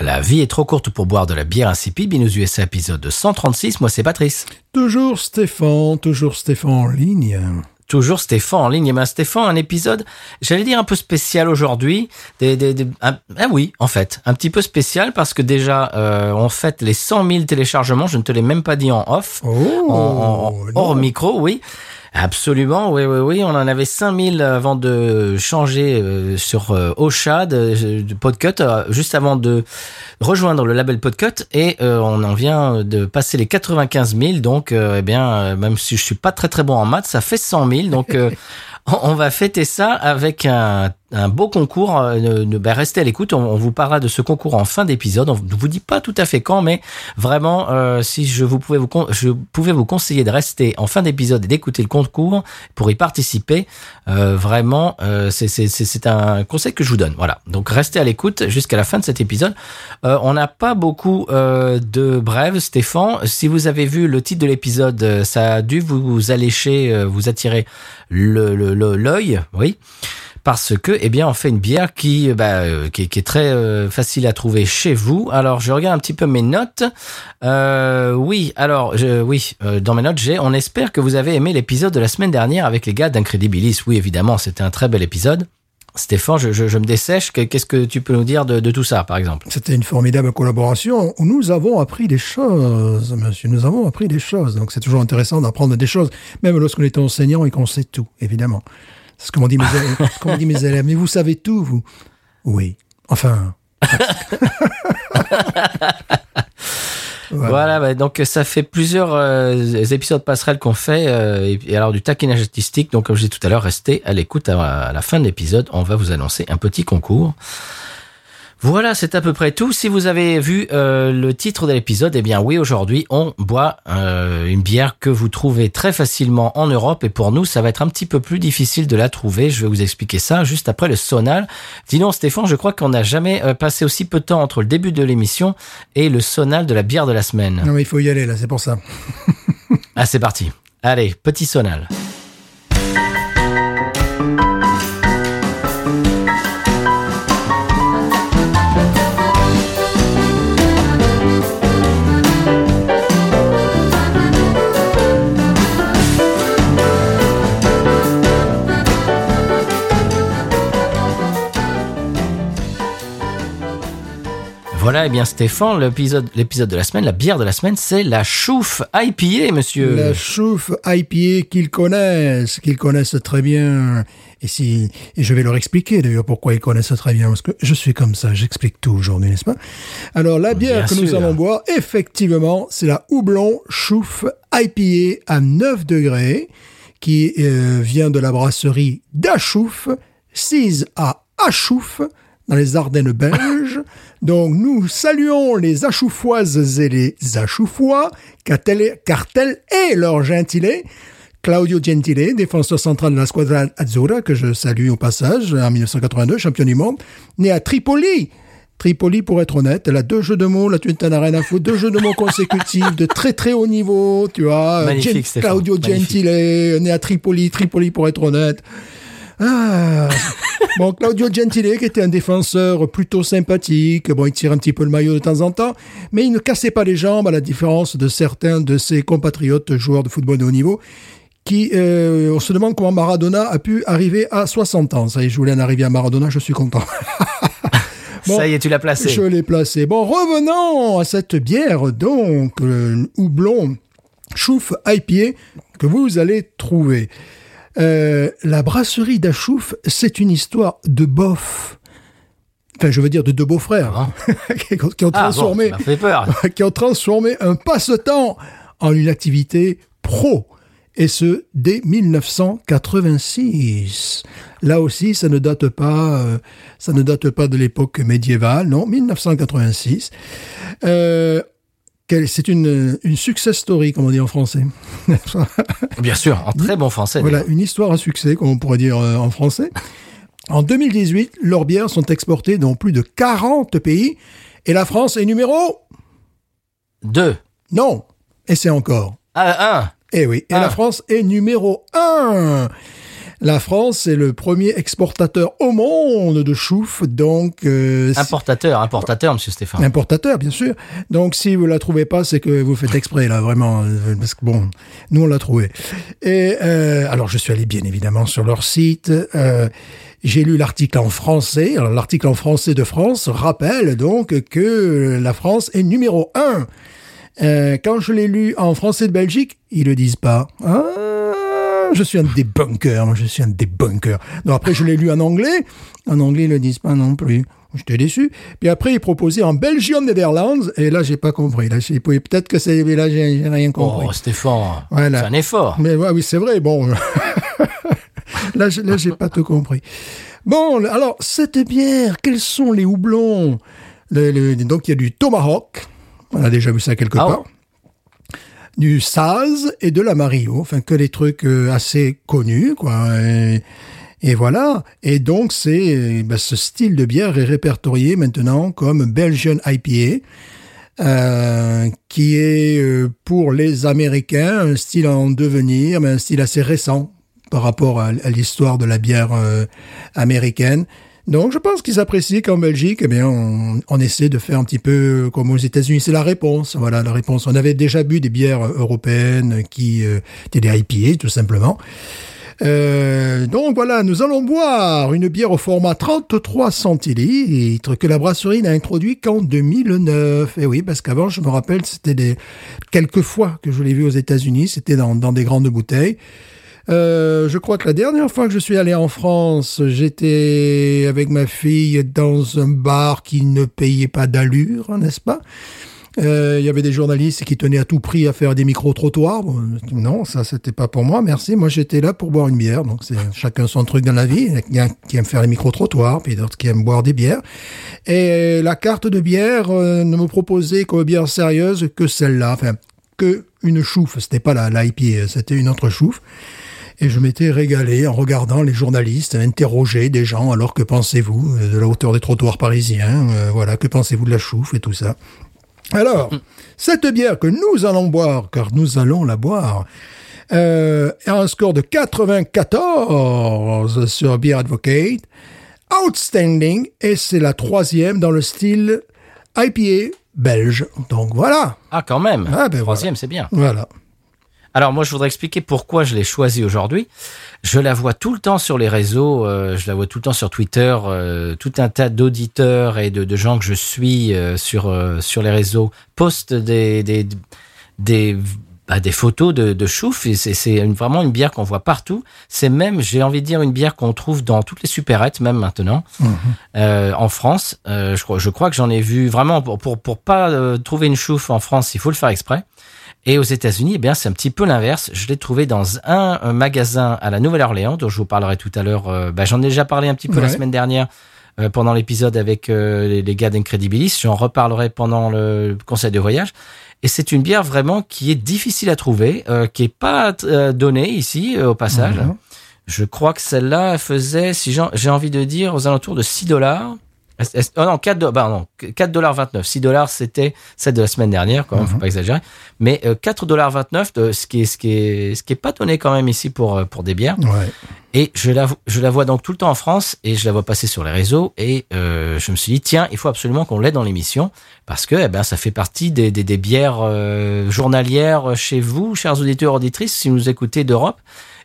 La vie est trop courte pour boire de la bière insipide. Binous USA épisode 136. Moi, c'est Patrice. Toujours Stéphane, toujours Stéphane en ligne. Toujours Stéphane en ligne. Et ben Stéphane, un épisode, j'allais dire un peu spécial aujourd'hui. Des, des, des- un- ah oui, en fait, un petit peu spécial parce que déjà, euh, on fête les 100 000 téléchargements. Je ne te l'ai même pas dit en off. Oh, en, en- non. hors micro, oui. Absolument, oui, oui, oui. On en avait 5000 avant de changer euh, sur euh, Ocha de, de Podcut, euh, juste avant de rejoindre le label Podcut. Et euh, on en vient de passer les 95 000. Donc, euh, eh bien, même si je suis pas très très bon en maths, ça fait 100 000. Donc, euh, on va fêter ça avec un, un beau concours. Euh, ben, restez à l'écoute. On, on vous parlera de ce concours en fin d'épisode. On ne vous dit pas tout à fait quand, mais vraiment, euh, si je vous pouvais vous je pouvais vous conseiller de rester en fin d'épisode et d'écouter le concours pour y participer. euh, vraiment, euh, c'est un conseil que je vous donne. Voilà. Donc restez à l'écoute jusqu'à la fin de cet épisode. Euh, on n'a pas beaucoup euh, de brèves, Stéphane. Si vous avez vu le titre de l'épisode, ça a dû vous, allécher, vous attirer le le- le- l'œil, oui. Parce que, eh bien, on fait une bière qui, euh, bah, euh, qui, est- très euh, facile à trouver chez vous. Alors, je regarde un petit peu mes notes. Oui, alors, oui, dans mes notes, j'ai. On espère que vous avez aimé l'épisode de la semaine dernière avec les gars d'Incredibilis. Oui, évidemment, c'était un très bel épisode. Stéphane, je, je, je me dessèche. Que- Qu'est-ce que tu peux nous dire de tout ça, par exemple? C'était une formidable collaboration où nous avons appris des choses, monsieur. Nous avons appris des choses. Donc c'est toujours intéressant d'apprendre des choses, même lorsqu'on est enseignant et qu'on sait tout, évidemment. C'est ce que m'ont dit mes élèves. dit mes. Mais vous savez tout, vous Oui. Enfin. Voilà, bah, donc ça fait plusieurs euh, épisodes passerelles qu'on fait, euh, et, et alors du taquinage artistique. Donc comme je disais tout à l'heure, restez à l'écoute à, à la fin de l'épisode. On va vous annoncer un petit concours. Voilà, c'est à peu près tout. Si vous avez vu euh, le titre de l'épisode, eh bien oui, aujourd'hui, on boit euh, une bière que vous trouvez très facilement en Europe. Et pour nous, ça va être un petit peu plus difficile de la trouver. Je vais vous expliquer ça juste après le sonal. Dis donc, Stéphane, je crois qu'on n'a jamais euh, passé aussi peu de temps entre le début de l'émission et le sonal de la bière de la semaine. Non, mais il faut y aller, là, c'est pour ça. Ah, c'est parti. Allez, petit sonal. Voilà, eh bien Stéphane, l'épisode, l'épisode de la semaine, la bière de la semaine, c'est la chouffe IPA, monsieur. La chouffe IPA qu'ils connaissent, qu'ils connaissent très bien. Et si, et je vais leur expliquer d'ailleurs pourquoi ils connaissent très bien, parce que je suis comme ça, j'explique tout aujourd'hui, n'est-ce pas? Alors, la bière Bien que nous allons boire, effectivement, c'est la houblon chouffe IPA à 9 degrés, qui euh, vient de la brasserie d'Achouf, 6 à Achouf, dans les Ardennes belges. Donc, nous saluons les Achoufoises et les Achoufois, car tel, est leur gentilé. Claudio Gentile, défenseur central de la Squadra Azzurra, que je salue au passage, en 1982, champion du monde, né à Tripoli. Tripoli, pour être honnête, elle a deux jeux de mots, là tu n'en as rien à foutre, deux jeux de mots consécutifs de très très haut niveau, tu vois. Magnifique, Gen- Claudio magnifique. Gentile, né à Tripoli, Tripoli pour être honnête. Ah. Bon, Claudio Gentile, qui était un défenseur plutôt sympathique, bon, il tire un petit peu le maillot de temps en temps, mais il ne cassait pas les jambes, à la différence de certains de ses compatriotes joueurs de football de haut niveau, qui, euh, on se demande comment Maradona a pu arriver à 60 ans. Ça y est, je voulais en arriver à Maradona, je suis content. Bon, Ça y est, tu l'as placé. Je l'ai placé. Bon, revenons à cette bière, donc, le houblon chouf IPA que vous allez trouver. Euh, la brasserie d'Achouf, c'est une histoire de bof. Enfin, je veux dire de deux beaux-frères qui, qui ont Ah, bon, transformé, qui ont transformé un passe-temps en une activité pro. et ce dès 1986. Là aussi, ça ne date pas, euh, ça ne date pas de l'époque médiévale, non, 1986. Euh, quel- c'est une, une success story, comme on dit en français. Bien sûr, en très bon français. Voilà, une histoire à succès, comme on pourrait dire euh, en français. En 2018, leurs bières sont exportées dans plus de 40 pays et la France est numéro Deux. non. Et c'est encore. Ah, un. Eh oui, et Ah. la France est numéro 1. La France est le premier exportateur au monde de chouffe, donc euh, Importateur, importateur, monsieur Stéphane. importateur bien sûr. Donc si vous la trouvez pas, c'est que vous faites exprès là, vraiment, euh, parce que bon, nous on l'a trouvé. Et euh, alors je suis allé bien évidemment sur leur site. euh, j'ai lu l'article en français. Alors l'article en français de France rappelle donc que la France est numéro 1. Euh, quand je l'ai lu en français de Belgique, ils le disent pas. Ah, je suis un débunker, moi je suis un débunker. Non, après je l'ai lu en anglais. En anglais, ils le disent pas non plus. J'étais déçu. Puis après, ils proposaient en Belgium Netherlands, et là, j'ai pas compris. Là, peut-être que c'est, là, j'ai rien compris. Oh, Stéphane, Voilà. c'est un effort. Mais ouais, oui, c'est vrai. Bon, là, je- là, j'ai pas tout compris. Bon, alors cette bière, quels sont les houblons? Le- le- Donc, il y a du Tomahawk. On a déjà vu ça quelque Ah part. Du Saz et de la Mario. Enfin, que les trucs euh, assez connus, quoi. Et, voilà. Et donc, c'est euh, ben, ce style de bière est répertorié maintenant comme Belgian IPA. euh, qui est pour les Américains un style en devenir, mais un style assez récent par rapport à, l'histoire de la bière américaine. Donc, je pense qu'ils apprécient qu'en Belgique, eh bien, on, essaie de faire un petit peu comme aux États-Unis. C'est la réponse. Voilà, la réponse. On avait déjà bu des bières européennes qui euh, étaient des IPA, tout simplement. Euh, donc voilà, nous allons boire une bière au format 33 centilitres que la brasserie n'a introduit qu'en 2009. Et oui, parce qu'avant, je me rappelle, c'était des quelques fois que je l'ai vu aux États-Unis, c'était dans des grandes bouteilles. Euh, je crois que la dernière fois que je suis allé en France, j'étais avec ma fille dans un bar qui ne payait pas d'allure, n'est-ce pas? Euh, Il y avait des journalistes qui tenaient à tout prix à faire des micro-trottoirs. Bon, non, ça, c'était pas pour moi, merci. Moi, j'étais là pour boire une bière. Donc, c'est chacun son truc dans la vie. Il y en a qui aiment faire les micro-trottoirs, puis d'autres qui aiment boire des bières. Et la carte de bière euh, ne me proposait comme bière sérieuse que celle-là. Enfin, que une chouffe. C'était pas la, la c'était une autre chouffe. Et je m'étais régalé en regardant les journalistes interroger des gens. Alors que pensez-vous euh, de la hauteur des trottoirs parisiens Euh, Voilà, que pensez-vous de la chouffe et tout ça Alors, cette bière que nous allons boire, car nous allons la boire, euh, a un score de 94 sur Beer Advocate, outstanding, et c'est la troisième dans le style IPA belge. Donc voilà, Ah, quand même. Ah, ben Troisième, c'est bien. voilà. Alors moi, je voudrais expliquer pourquoi je l'ai choisi aujourd'hui. Je la vois tout le temps sur les réseaux, euh, je la vois tout le temps sur Twitter, euh, tout un tas d'auditeurs et de, de gens que je suis euh, sur sur les réseaux postent des des des, bah, des photos de, de chouffe. Et c'est vraiment une bière qu'on voit partout. C'est même, j'ai envie de dire, une bière qu'on trouve dans toutes les supérettes même maintenant euh, en France. Je, crois, je crois que j'en ai vu vraiment pour pour, pour pas trouver une chouffe en France, il faut le faire exprès. Et aux États-Unis, eh bien, c'est un petit peu l'inverse. Je l'ai trouvé dans un, magasin à la Nouvelle-Orléans, dont je vous parlerai tout à l'heure. Euh, bah, J'en ai déjà parlé un petit peu la semaine dernière euh, pendant l'épisode avec euh, les, les gars d'Incredibilis. J'en reparlerai pendant le conseil de voyage. Et c'est une bière vraiment qui est difficile à trouver, euh, qui est pas euh, donnée ici euh, au passage. Mhm. Je crois que celle-là elle faisait, si j'ai envie de dire, aux alentours de 6 dollars. Oh non, 4 dollars, bah non, 4 dollars 29. 6 dollars, c'était celle de la semaine dernière, quand même, faut pas exagérer. Mais euh, 4 dollars 29, de- ce qui est, ce qui est, ce qui est pas donné quand même ici pour, euh, pour des bières. Ouais. Et je la, je la vois donc tout le temps en France et je la vois passer sur les réseaux et euh, je me suis dit tiens il faut absolument qu'on l'ait dans l'émission parce que eh ben ça fait partie des, des, des bières euh, journalières chez vous chers auditeurs auditrices si vous écoutez d'Europe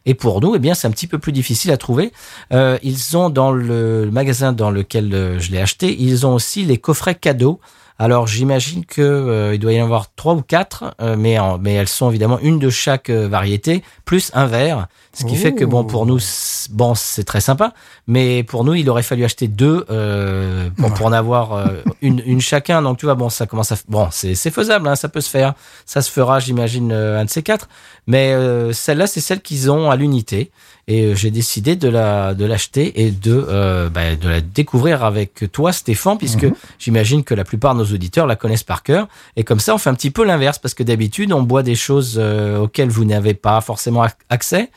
et pour nous eh bien c'est un petit peu plus difficile à trouver. Euh, ils ont dans le magasin dans lequel euh, je l'ai acheté ils ont aussi les coffrets cadeaux. Alors j'imagine que euh, il doit y en avoir trois ou quatre, euh, mais elles sont évidemment une de chaque variété plus un verre, Ce qui fait que bon pour nous bon c'est très sympa, mais pour nous il aurait fallu acheter deux euh, pour, pour en avoir euh, une, une chacun. Donc tu vois bon ça commence à bon c'est c'est faisable hein, ça peut se faire, ça se fera j'imagine euh, un de ces quatre. Mais euh, celle-là c'est celle qu'ils ont à l'unité. Et j'ai décidé de la de l'acheter et de euh, bah, de la découvrir avec toi Stéphane puisque j'imagine que la plupart de nos auditeurs la connaissent par cœur. Et comme ça on fait un petit peu l'inverse parce que d'habitude on boit des choses auxquelles vous n'avez pas forcément ac- accès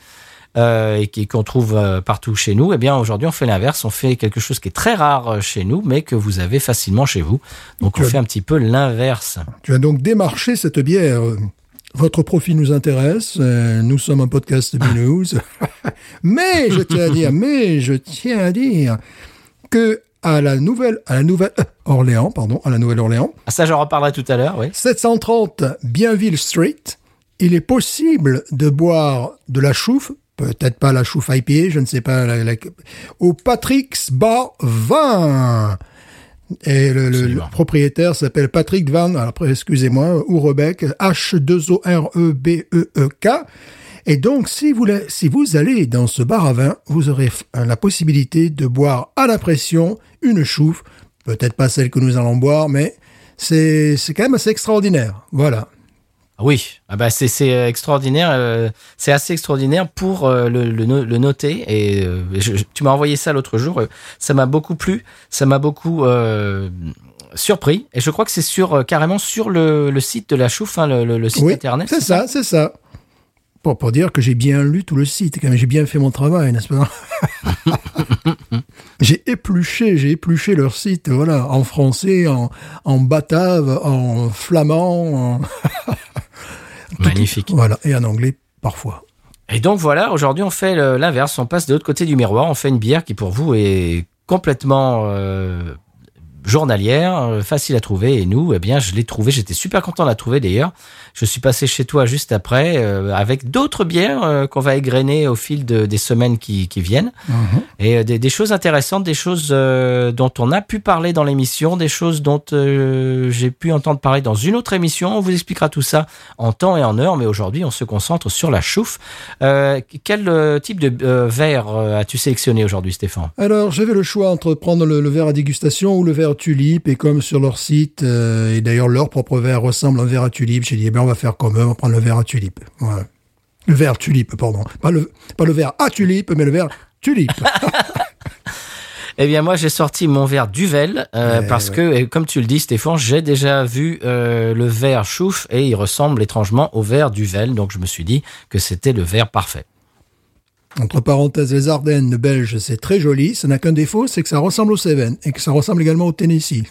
euh, et qu'on trouve euh, partout chez nous, eh bien aujourd'hui on fait l'inverse, on fait quelque chose qui est très rare euh, chez nous, mais que vous avez facilement chez vous. Donc on fait un petit peu l'inverse. Tu as donc démarché cette bière. Votre profil nous intéresse. euh, nous sommes un podcast de news. mais je tiens à dire, mais je tiens à dire que à la nouvelle, à la nouvelle euh, Orléans, pardon, à la Nouvelle-Orléans, Ah, Ça j'en reparlerai tout à l'heure, oui. 730 Bienville Street, il est possible de boire de la chouffe, peut-être pas la chouffe IPA, je ne sais pas, la- la- au Patrick's Bar Vin. Et le, le- le Absolument. propriétaire s'appelle Patrick Van, alors excusez-moi, Ourebec, H2OREBEEK. E Et donc, si vous, la- si vous allez dans ce bar à vin, vous aurez f- la possibilité de boire à la pression une chouffe, peut-être pas celle que nous allons boire, mais c'est quand même assez extraordinaire. Voilà. Oui, ah bah c'est c'est euh, extraordinaire, euh, c'est assez extraordinaire pour euh, le, le, no- le noter. Et euh, je- tu m'as envoyé ça l'autre jour, ça m'a beaucoup plu, ça m'a beaucoup surpris. Et je crois que c'est sur carrément sur le, le site de la chouffe, hein, le, site Oui, internet. c'est ça, c'est ça. Pour, pour dire que j'ai bien lu tout le site, quand j'ai bien fait mon travail, n'est-ce pas? J'ai épluché, j'ai épluché leur site, voilà, en français, en, en batave, en flamand, en- Magnifique. voilà, et en anglais parfois. Et donc voilà, aujourd'hui on fait l'inverse, on passe de l'autre côté du miroir, on fait une bière qui pour vous est complètement euh, journalière, euh, facile à trouver. Et nous, eh bien, je l'ai trouvé, j'étais super content de la trouver d'ailleurs. Je suis passé chez toi juste après euh, avec d'autres bières euh, qu'on va égrener au fil de- des semaines qui, qui viennent. Et euh, des, des choses intéressantes, des choses dont on a pu parler dans l'émission, des choses dont j'ai pu entendre parler dans une autre émission. On vous expliquera tout ça en temps et en heure, mais aujourd'hui on se concentre sur la chouffe. Quel type de verre as-tu sélectionné aujourd'hui, Stéphane? Alors, j'avais le choix entre prendre le, le verre à dégustation ou le verre tulipe, et comme sur leur site, euh, et d'ailleurs leur propre verre ressemble à un verre à tulipe, j'ai dit, eh bien, on va faire comme eux, on va prendre le verre à tulipe. Voilà. Le verre tulipe, pardon. Pas le, pas le verre à tulipe, mais le verre tulipe. Eh bien, moi, j'ai sorti mon verre Duvel euh, Eh parce que, comme tu le dis, Stéphane, j'ai déjà vu euh, le verre chouffe et il ressemble étrangement au verre Duvel. Donc, je me suis dit que c'était le verre parfait. Entre parenthèses, les Ardennes belges, c'est très joli. Ça n'a qu'un défaut, c'est que ça ressemble au Seven et que ça ressemble également au Tennessee.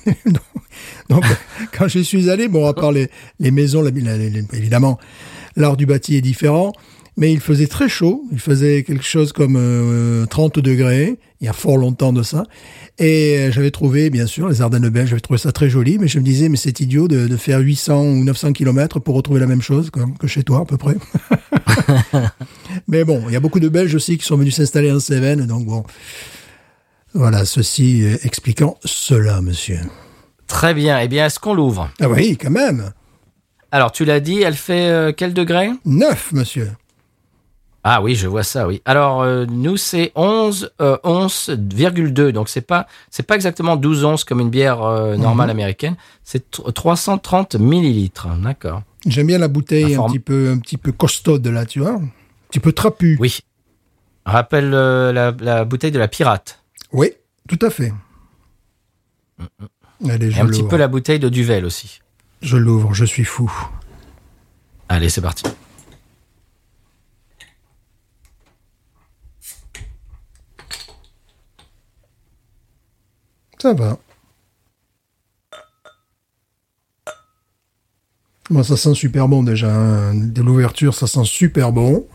donc, quand j'y suis allé, bon, à part les, maisons, évidemment, l'art du bâti est différent, mais il faisait très chaud. Il faisait quelque chose comme euh, 30 degrés, il y a fort longtemps de ça. Et euh, j'avais trouvé, bien sûr, les Ardennes belges, j'avais trouvé ça très joli, mais je me disais, mais c'est idiot de, de faire 800 ou 900 kilomètres pour retrouver la même chose que, que chez toi, à peu près. Mais bon, il y a beaucoup de Belges aussi qui sont venus s'installer en Cévennes, donc bon. Voilà, ceci euh, expliquant cela, monsieur. Très bien. Eh bien, est-ce qu'on l'ouvre? Ah oui, quand même. Alors, tu l'as dit, elle fait euh, quel degré? Neuf, monsieur. Ah oui, je vois ça, oui. Alors, euh, nous, c'est 11, euh, 11,2. Donc, c'est pas, c'est pas exactement 12 onces comme une bière euh, normale américaine. C'est tr- 330 millilitres. D'accord. J'aime bien la bouteille La un petit peu, un petit peu costaude là, tu vois. Un petit peu trapu. Oui. Rappelle euh, la, la bouteille de la pirate. Oui, tout à fait. Allez, Et un petit peu la bouteille de Duvel aussi. Je l'ouvre, je suis fou. Allez, c'est parti. Ça va. Bon, ça sent super bon déjà. hein. De l'ouverture, ça sent super bon.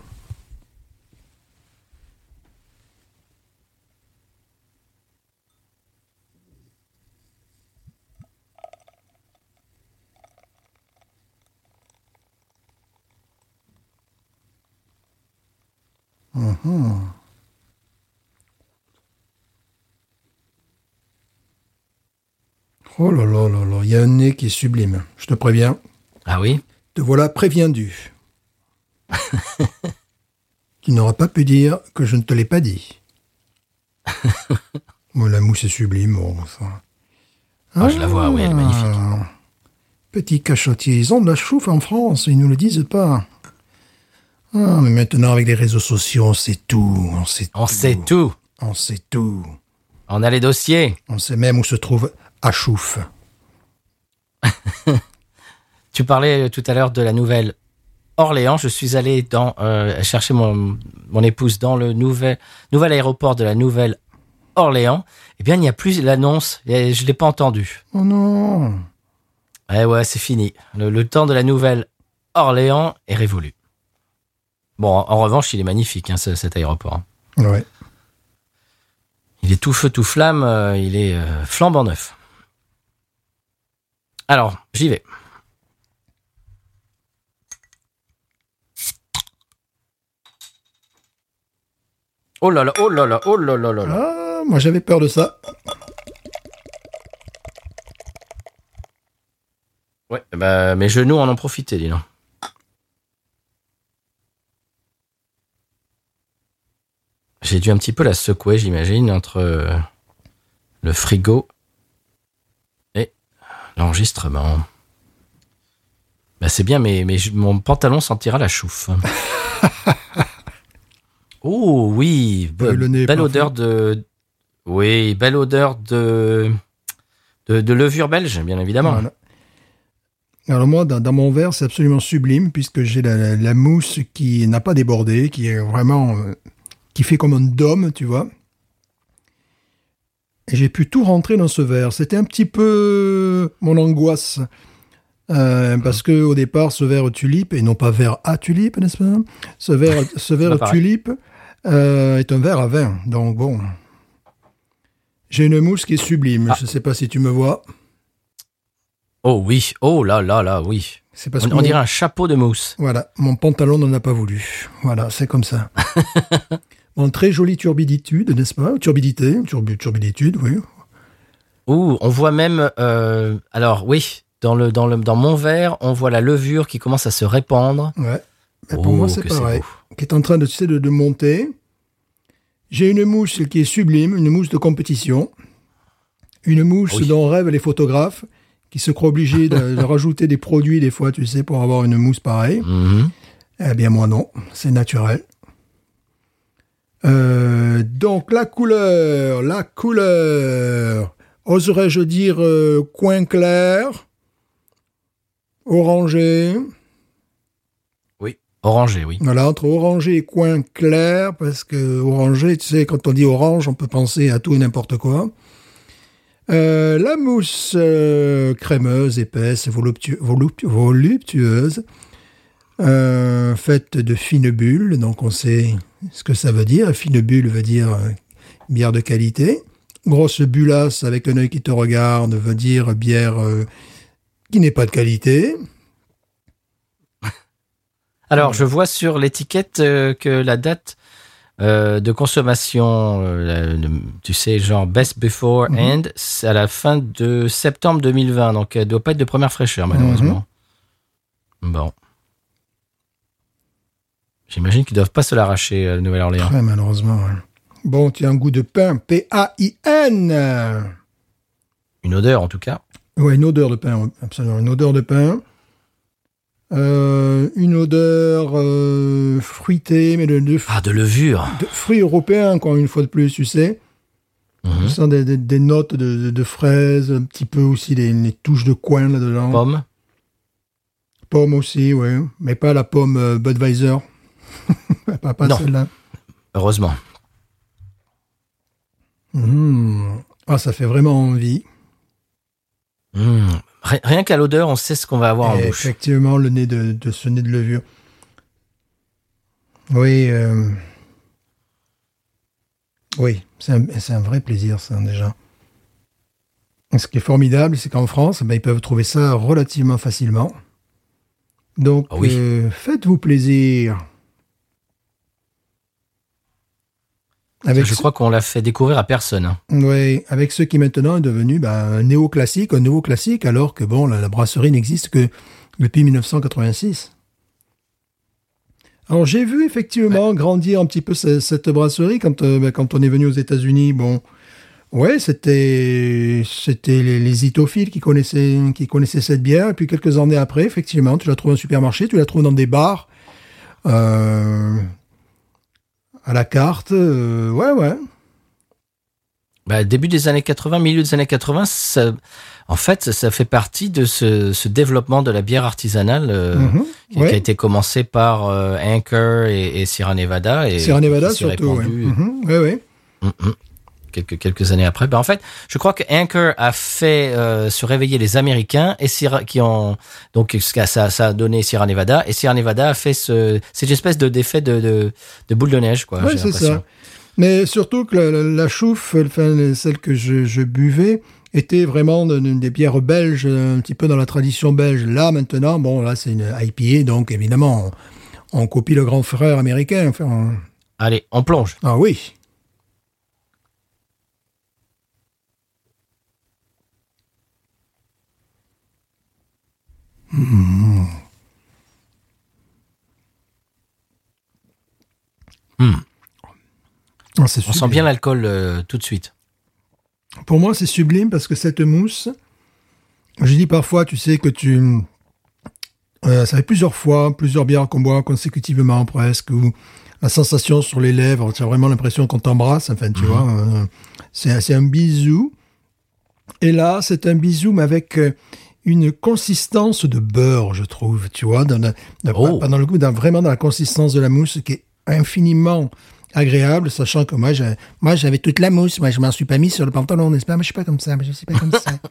Oh là là là là, il y a un nez qui est sublime. Je te préviens. Ah oui? Te voilà préviendu. tu n'auras pas pu dire que je ne te l'ai pas dit. bon, la mousse est sublime, bon, ça. Ah, je la vois, oui, elle est magnifique. Ah, Petit cachotier, ils ont de la chouffe en France, ils nous le disent pas. Ah, mais maintenant, avec les réseaux sociaux, on sait tout, on sait On tout. sait tout. On sait tout. On a les dossiers. On sait même où se trouve Achouf. Tu parlais tout à l'heure de la nouvelle Orléans. Je suis allé dans euh, chercher mon, mon épouse dans le nouvel, nouvel aéroport de la nouvelle Orléans. Eh bien, il n'y a plus l'annonce. Je l'ai pas entendu. Oh non Eh ouais, c'est fini. Le, le temps de la nouvelle Orléans est révolu. Bon, en, en revanche, il est magnifique, hein, ce- cet aéroport. hein. Ouais. Il est tout feu, tout flamme. euh, il est euh, flambant neuf. Alors, j'y vais. Oh là là, oh là là, oh là là là là. Ah, moi j'avais peur de ça. Ouais, bah, mes genoux en ont profité, dis donc. J'ai dû un petit peu la secouer, j'imagine, entre le frigo l'enregistrement. Bah, c'est bien, mais, mon pantalon sentira la chouffe. oh oui, le nez belle odeur de... Oui, belle odeur de... De, de levure belge, bien évidemment. Voilà. Alors moi, dans, dans mon verre, c'est absolument sublime puisque j'ai la, la- la mousse qui n'a pas débordé, qui est vraiment, euh, qui fait comme un dôme, tu vois. Et j'ai pu tout rentrer dans ce verre. C'était un petit peu mon angoisse. Euh, parce que au départ, ce verre tulipe, et non pas verre à tulipe, n'est-ce pas Ce verre, ce verre pareil. tulipe euh, est un verre à vin. Donc bon, j'ai une mousse qui est sublime. Ah. Je ne sais pas si tu me vois. Oh oui, oh là là là, oui. C'est parce On, que on dirait un chapeau de mousse. Voilà, mon pantalon n'en a pas voulu. Voilà, c'est comme ça. Très jolie turbiditude, n'est-ce pas? Turbidité, turbi- turbiditude, oui. Ouh, on voit même, euh, alors oui, dans le dans le dans mon verre, on voit la levure qui commence à se répandre. Ouais. Mais pour Oh, moi, c'est pareil. Qui est en train de, tu sais, de, de monter. J'ai une mousse qui est sublime, une mousse de compétition. Une mousse Oui. dont rêvent les photographes, qui se croient obligés de, de rajouter des produits, des fois, tu sais, pour avoir une mousse pareille. Mhm. Eh bien, moi, non. C'est naturel. Euh, donc, la couleur, la couleur. Oserais-je dire euh, coin clair, orangé? Oui, orangé, oui. Voilà, entre orangé et coin clair, parce que orangé, tu sais, quand on dit orange, on peut penser à tout et n'importe quoi. Euh, la mousse crémeuse, épaisse, voluptu- voluptu- voluptueuse, euh, faite de fines bulles, donc on sait ce que ça veut dire. Fine bulle veut dire euh, bière de qualité. Grosse bullasse avec un œil qui te regarde veut dire bière euh, qui n'est pas de qualité. Alors, je vois sur l'étiquette euh, que la date euh, de consommation, euh, le- tu sais, genre best before Mhm. and, c'est à la fin de septembre 2020, donc elle doit pas être de première fraîcheur malheureusement. Mhm. Bon. J'imagine qu'ils doivent pas se l'arracher à la Nouvelle-Orléans. Très malheureusement. ouais. Bon, tu as un goût de pain. P-A-I-N. Une odeur en tout cas. Ouais, une odeur de pain, absolument. Une odeur de pain. Euh, une odeur euh, fruitée, mais de, de, Ah, de levure. de fruits européens, encore une fois de plus, tu sais. Je sens des, des- des notes de, de- fraises, un petit peu aussi des, des touches de coin là-dedans. Pomme. Pomme aussi, oui. Mais pas la pomme euh, Budweiser. pas pas celle-là. Heureusement. Mhm. Ah, ça fait vraiment envie. Mmh. Ri- Rien qu'à l'odeur, on sait ce qu'on va avoir en bouche. Effectivement, le nez de, de ce nez de levure. Oui, euh, oui, c'est un, vrai plaisir, ça, déjà. Ce qui est formidable, c'est qu'en France, ben, ils peuvent trouver ça relativement facilement. Donc, Ah oui. euh, faites-vous plaisir. Avec Je ce- crois qu'on l'a fait découvrir à personne. hein. oui, avec ce qui maintenant est devenu ben, un néoclassique, un nouveau classique, alors que bon, la, la brasserie n'existe que depuis 1986. Alors j'ai vu effectivement grandir un petit peu ce- cette brasserie quand, euh, ben, quand on est venu aux États-Unis. Bon, ouais, c'était c'était les, les itophiles qui connaissaient qui connaissaient cette bière. Et puis quelques années après, effectivement, tu la trouves en supermarché, tu la trouves dans des bars, euh, à la carte. euh, ouais, ouais. Bah, début des années 80, milieu des années 80, ça, en fait, ça fait partie de ce, ce développement de la bière artisanale euh, Mhm, qui, ouais. qui a été commencé par euh, Anchor et, et Sierra Nevada. Et Sierra Nevada surtout. Ouais. répandu, Mhm, ouais, ouais. Mm, mm. Quelques, quelques années après. Ben, en fait, je crois que Anchor a fait euh, se réveiller les Américains et Sierra, qui ont donc ça, ça a donné Sierra Nevada et Sierra Nevada a fait ce, cette espèce de d'effet de, de, de boule de neige quoi. J'ai c'est ça. Mais surtout que la, la- la chouffe, enfin, celle que je, je buvais, était vraiment une, une des bières belges, un petit peu dans la tradition belge. Là, maintenant, bon, là, c'est une IPA, donc évidemment, on, on copie le grand frère américain. Enfin, on- Allez, on plonge. Ah oui. Hmm. Ah, On sent bien l'alcool euh, tout de suite. Pour moi, c'est sublime parce que cette mousse, je dis parfois, tu sais, que tu. euh, ça fait plusieurs fois, plusieurs bières qu'on boit consécutivement presque, où la sensation sur les lèvres, tu as vraiment l'impression qu'on t'embrasse, enfin, tu vois. euh, c'est un bisou. Et là, c'est un bisou, mais avec une consistance de beurre, je trouve, tu vois, dans, la- dans- Oh. pas dans le goût, dans, vraiment dans la consistance de la mousse, qui est infiniment agréable, sachant que moi, j'ai- moi, j'avais toute la mousse, moi, je m'en suis pas mis sur le pantalon, n'est-ce pas? Moi, je suis pas comme ça, moi, je suis pas comme ça.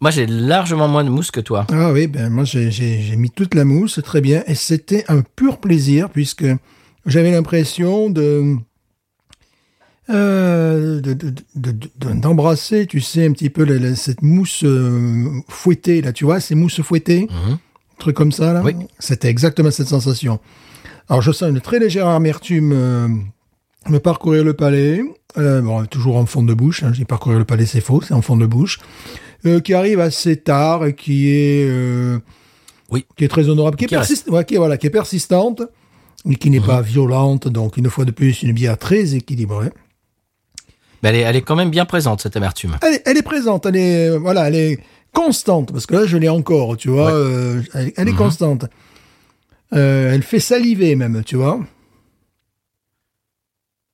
Moi, j'ai largement moins de mousse que toi. Ah oui, ben moi j'ai- j'ai j'ai mis toute la mousse, très bien, et c'était un pur plaisir puisque j'avais l'impression de euh, de- de- de- de- d'embrasser, tu sais, un petit peu la- la- cette mousse euh, fouettée là, tu vois, ces mousses fouettées, Mhm. truc comme ça là. Oui. C'était exactement cette sensation. Alors je sens une très légère amertume euh, me parcourir le palais, euh, bon toujours en fond de bouche. Hein, j'ai parcourir le palais, c'est faux, c'est en fond de bouche euh, qui arrive assez tard et qui est euh, Oui. qui est très honorable, qui est, Qui ouais, qui est, voilà, qui est persistante et qui n'est pas violente. Donc une fois de plus, une bière très équilibrée. Mais elle est, elle est quand même bien présente cette amertume. Elle est, elle est présente, elle est euh, voilà, elle est constante parce que là je l'ai encore, tu vois, Ouais. euh, elle, elle est Mhm. constante. Euh, elle fait saliver même, tu vois.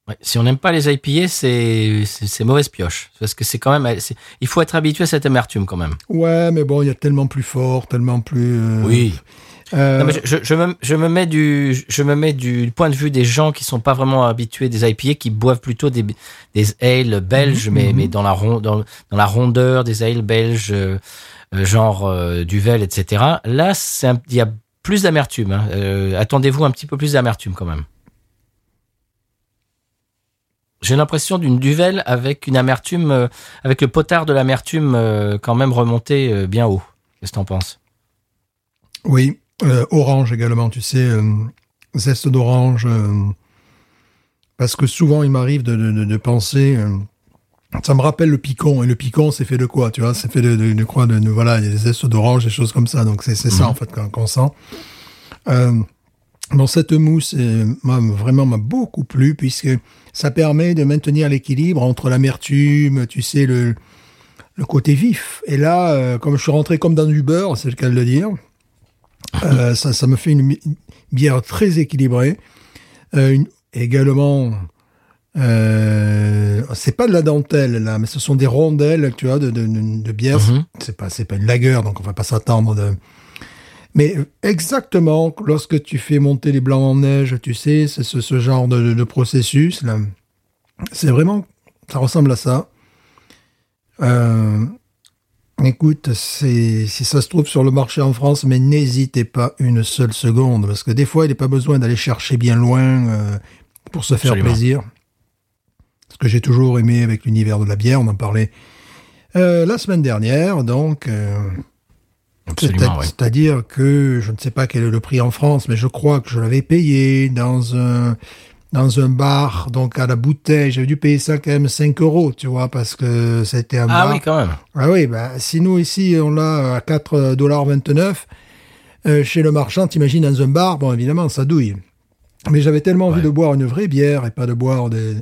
Ouais, Si on n'aime pas les IPA, c'est c'est mauvaise pioche parce que c'est quand même il faut être habitué à cette amertume quand même. Ouais, mais bon, il y a tellement plus fort, tellement plus. Oui. Euh, Non, mais je, me, je me mets du je me mets du point de vue des gens qui sont pas vraiment habitués des IPA qui boivent plutôt des des ales belges Mhm, mais mhm. mais dans la ron- dans, dans la rondeur des ales belges euh, euh, genre euh, Duvel etc. Là il y a plus d'amertume. hein. Euh, Attendez-vous un petit peu plus d'amertume quand même. J'ai l'impression d'une Duvel avec une amertume, euh, avec le potard de l'amertume euh, quand même remonté euh, bien haut. Qu'est-ce que t'en penses? Oui, orange également, tu sais, euh, zeste d'orange. euh, parce que souvent, il m'arrive de, de, de- de penser. euh, ça me rappelle le picon. Et le picon, c'est fait de quoi Tu vois, c'est fait de, de, de quoi de, de- Voilà, il y a des zestes d'orange, des choses comme ça. Donc, c'est c'est ça, Mhm. en fait, qu'on qu'on sent. Euh, bon, cette mousse, euh, m'a vraiment m'a beaucoup plu, puisque ça permet de maintenir l'équilibre entre l'amertume, tu sais, le, le côté vif. Et là, euh, comme je suis rentré comme dans du beurre, c'est le cas de le dire, euh, ça, ça me fait une, bière très équilibrée. Euh, une- également, euh, c'est pas de la dentelle là, mais ce sont des rondelles, tu vois, de, de, de, de bière. C'est pas, c'est pas une lagueur, donc on va pas s'attendre de. Mais exactement, lorsque tu fais monter les blancs en neige, tu sais, c'est ce, ce genre de, processus. C'est vraiment, ça ressemble à ça. Euh, Écoute, si ça se trouve sur le marché en France, mais n'hésitez pas une seule seconde, parce que des fois, il n'est pas besoin d'aller chercher bien loin euh, pour se faire Absolument. plaisir. Ce que j'ai toujours aimé avec l'univers de la bière, on en parlait euh, la semaine dernière, donc. euh, ouais. C'est-à-dire que je ne sais pas quel est le prix en France, mais je crois que je l'avais payé dans un dans un bar, donc à la bouteille. J'avais dû payer ça quand même 5 euros, tu vois, parce que c'était un Ah bar. oui, quand même. Ah oui, bah, si nous ici on l'a à 4,29$, Euh, chez le marchand, t'imagines dans un bar, bon, évidemment, ça douille. Mais j'avais tellement envie de boire une vraie bière et pas de boire des,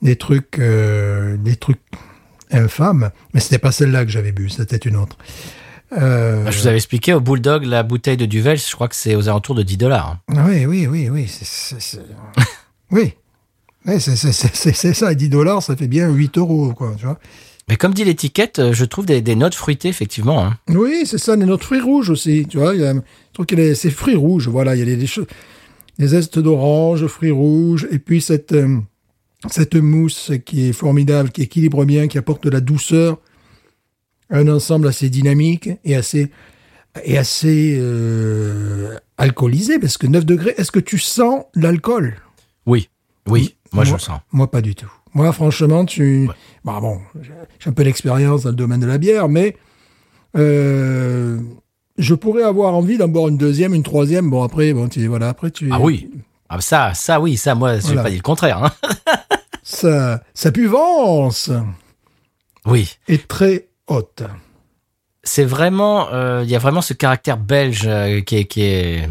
des trucs, euh, des trucs infâmes. Mais c'était pas celle-là que j'avais bu, c'était une autre. Euh, Je vous avais expliqué, au Bulldog, la bouteille de Duvel, je crois que c'est aux alentours de 10 dollars. Oui, oui, oui, oui. c'est- oui. C'est ça, 10 dollars, ça fait bien 8 euros, quoi, tu vois. Mais comme dit l'étiquette, euh, je trouve des, des notes fruitées, effectivement. hein. Oui, c'est ça, notre fruits rouges aussi, tu vois. Il y a, je trouve qu'il y a ces fruits rouges, voilà, il y a des, des choses, des zestes d'orange, fruits rouges, et puis cette, euh, cette mousse qui est formidable, qui équilibre bien, qui apporte de la douceur, un ensemble assez dynamique et assez, et assez euh, alcoolisé, parce que 9 degrés, est-ce que tu sens l'alcool? Oui, oui, moi je le sens. Moi, pas du tout. Moi, franchement, tu. Bah bon, j'ai un peu d'expérience dans le domaine de la bière, mais euh, je pourrais avoir envie d'en boire une deuxième, une troisième. Bon, après, bon, tu voilà, après tu. Ah oui, ah, ça, ça oui, ça, moi, je Voilà. vais pas dire le contraire. hein. Sa, sa puvance Oui, est très haute. c'est vraiment, euh, il y a vraiment ce caractère belge euh, qui est, qui est,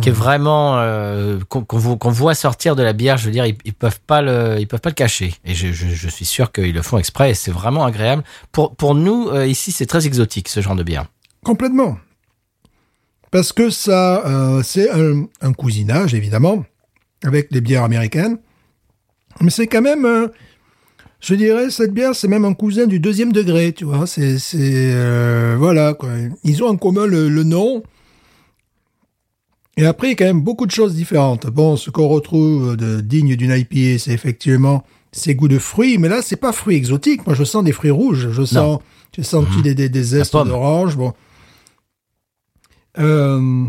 qui est vraiment euh, qu'on qu'on vo- qu'on voit sortir de la bière. Je veux dire, ils, ils peuvent pas le, ils peuvent pas le cacher. Et je, je, je suis sûr qu'ils le font exprès. Et c'est vraiment agréable. Pour pour nous euh, ici, c'est très exotique ce genre de bière. Complètement. Parce que ça, euh, c'est un, un cousinage, évidemment, avec les bières américaines. Mais c'est quand même, je dirais, cette bière, c'est même un cousin du deuxième degré, tu vois. C'est, c'est euh, voilà, quoi. Ils ont en commun le, le nom. Et après, il y a quand même beaucoup de choses différentes. Bon, ce qu'on retrouve de digne d'une IPA, c'est effectivement ces goûts de fruits. Mais là, c'est pas fruits exotiques. Moi, je sens des fruits rouges. Je sens, j'ai senti des, des, des zestes d'orange. Bon. Euh,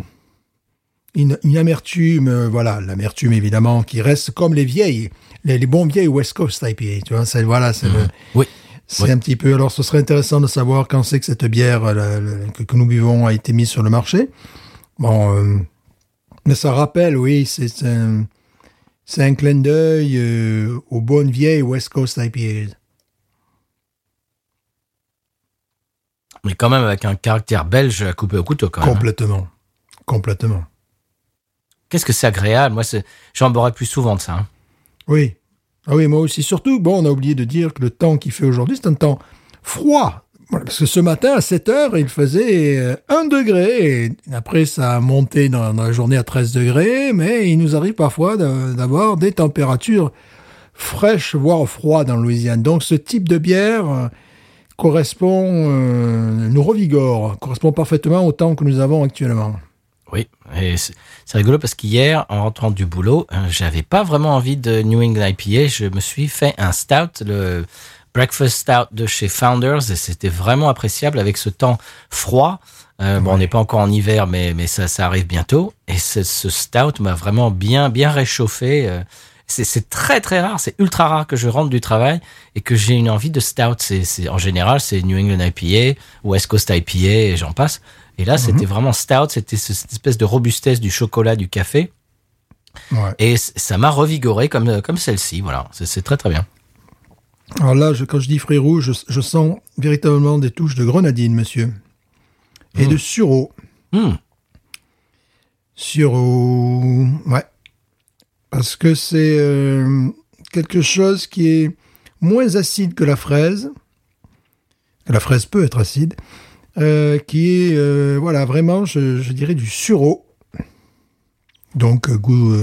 une, une amertume, euh, voilà, l'amertume évidemment, qui reste comme les vieilles, les, les bons vieilles West Coast IPA, tu vois, c'est, voilà, c'est le- Oui. c'est Oui. un petit peu. Alors, ce serait intéressant de savoir quand c'est que cette bière euh, la- la- que, que nous buvons a été mise sur le marché. Bon, euh, mais ça rappelle, oui, c'est un, clin d'œil euh, aux bonnes vieilles West Coast IPAs. Mais quand même avec un caractère belge à couper au couteau quand même. hein. Complètement, complètement. Qu'est-ce que c'est agréable. Moi, j'en boirais plus souvent de ça. hein. Oui. Ah oui, moi aussi. Surtout, bon, on a oublié de dire que le temps qu'il fait aujourd'hui, c'est un temps froid. Parce que ce matin, à 7 heures, il faisait euh, 1 degré. Et après, ça a monté dans, la journée à 13 degrés. Mais il nous arrive parfois d'avoir des températures fraîches, voire froides en Louisiane. Donc, ce type de bière euh, correspond, euh, nous revigore, correspond parfaitement au temps que nous avons actuellement. Oui, c'est rigolo parce qu'hier, en rentrant du boulot, euh, j'avais pas vraiment envie de New England IPA. Je me suis fait un stout, le Breakfast Stout de chez Founders, et c'était vraiment appréciable avec ce temps froid. Euh, Bon, on n'est pas encore en hiver, mais, mais ça, ça arrive bientôt. Et ce, ce stout m'a vraiment bien, bien réchauffé. euh. C'est c'est très, très rare. C'est ultra rare que je rentre du travail et que j'ai une envie de stout. C'est c'est- en général, c'est New England IPA, West Coast IPA, et j'en passe. Et là, c'était vraiment stout. C'était ce- cette espèce de robustesse du chocolat, du café. Ouais. Et ça m'a revigoré comme, comme celle-ci. Voilà. C'est très, très bien. Alors là, je- quand je dis fruits rouges, je, je sens véritablement des touches de grenadine, monsieur. Et de sureau. Hmm. Sureau. Ouais. Parce que c'est euh, quelque chose qui est moins acide que la fraise. La fraise peut être acide. euh, qui est, euh, voilà, vraiment, je, je dirais du sureau. Donc, goût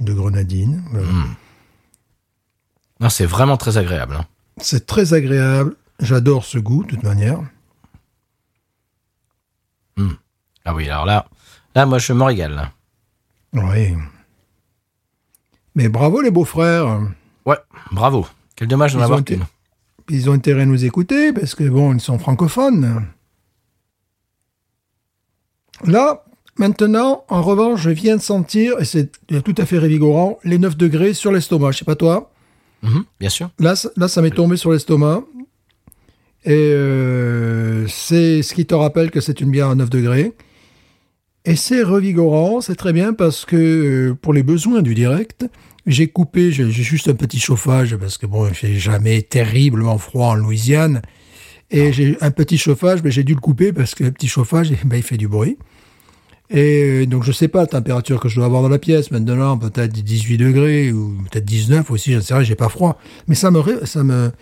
de grenadine. Voilà. Non, c'est vraiment très agréable. hein. C'est très agréable. J'adore ce goût, de toute manière. Ah oui, alors là, là, moi, je me régale. là. Oui. Mais bravo les beaux-frères. Ouais, bravo. Quel dommage d'en Ils ont avoir été- qu'une. Ils ont intérêt à nous écouter parce que bon, ils sont francophones. Là, maintenant, en revanche, je viens de sentir, et c'est tout à fait révigorant, les 9 degrés sur l'estomac. Je sais pas toi. Mhm, bien sûr. Là, ça- là ça m'est tombé sur l'estomac. Et euh, c'est ce qui te rappelle que c'est une bière à 9 degrés. Et c'est revigorant, c'est très bien parce que euh, pour les besoins du direct, j'ai coupé, j'ai j'ai juste un petit chauffage parce que bon, il fait jamais terriblement froid en Louisiane. Et j'ai un petit chauffage, mais j'ai dû le couper parce que le petit chauffage, eh ben, il fait du bruit. Et donc je sais pas la température que je dois avoir dans la pièce maintenant, peut-être 18 degrés ou peut-être 19 aussi, je ne sais rien, j'ai pas froid. Mais ça me, ça me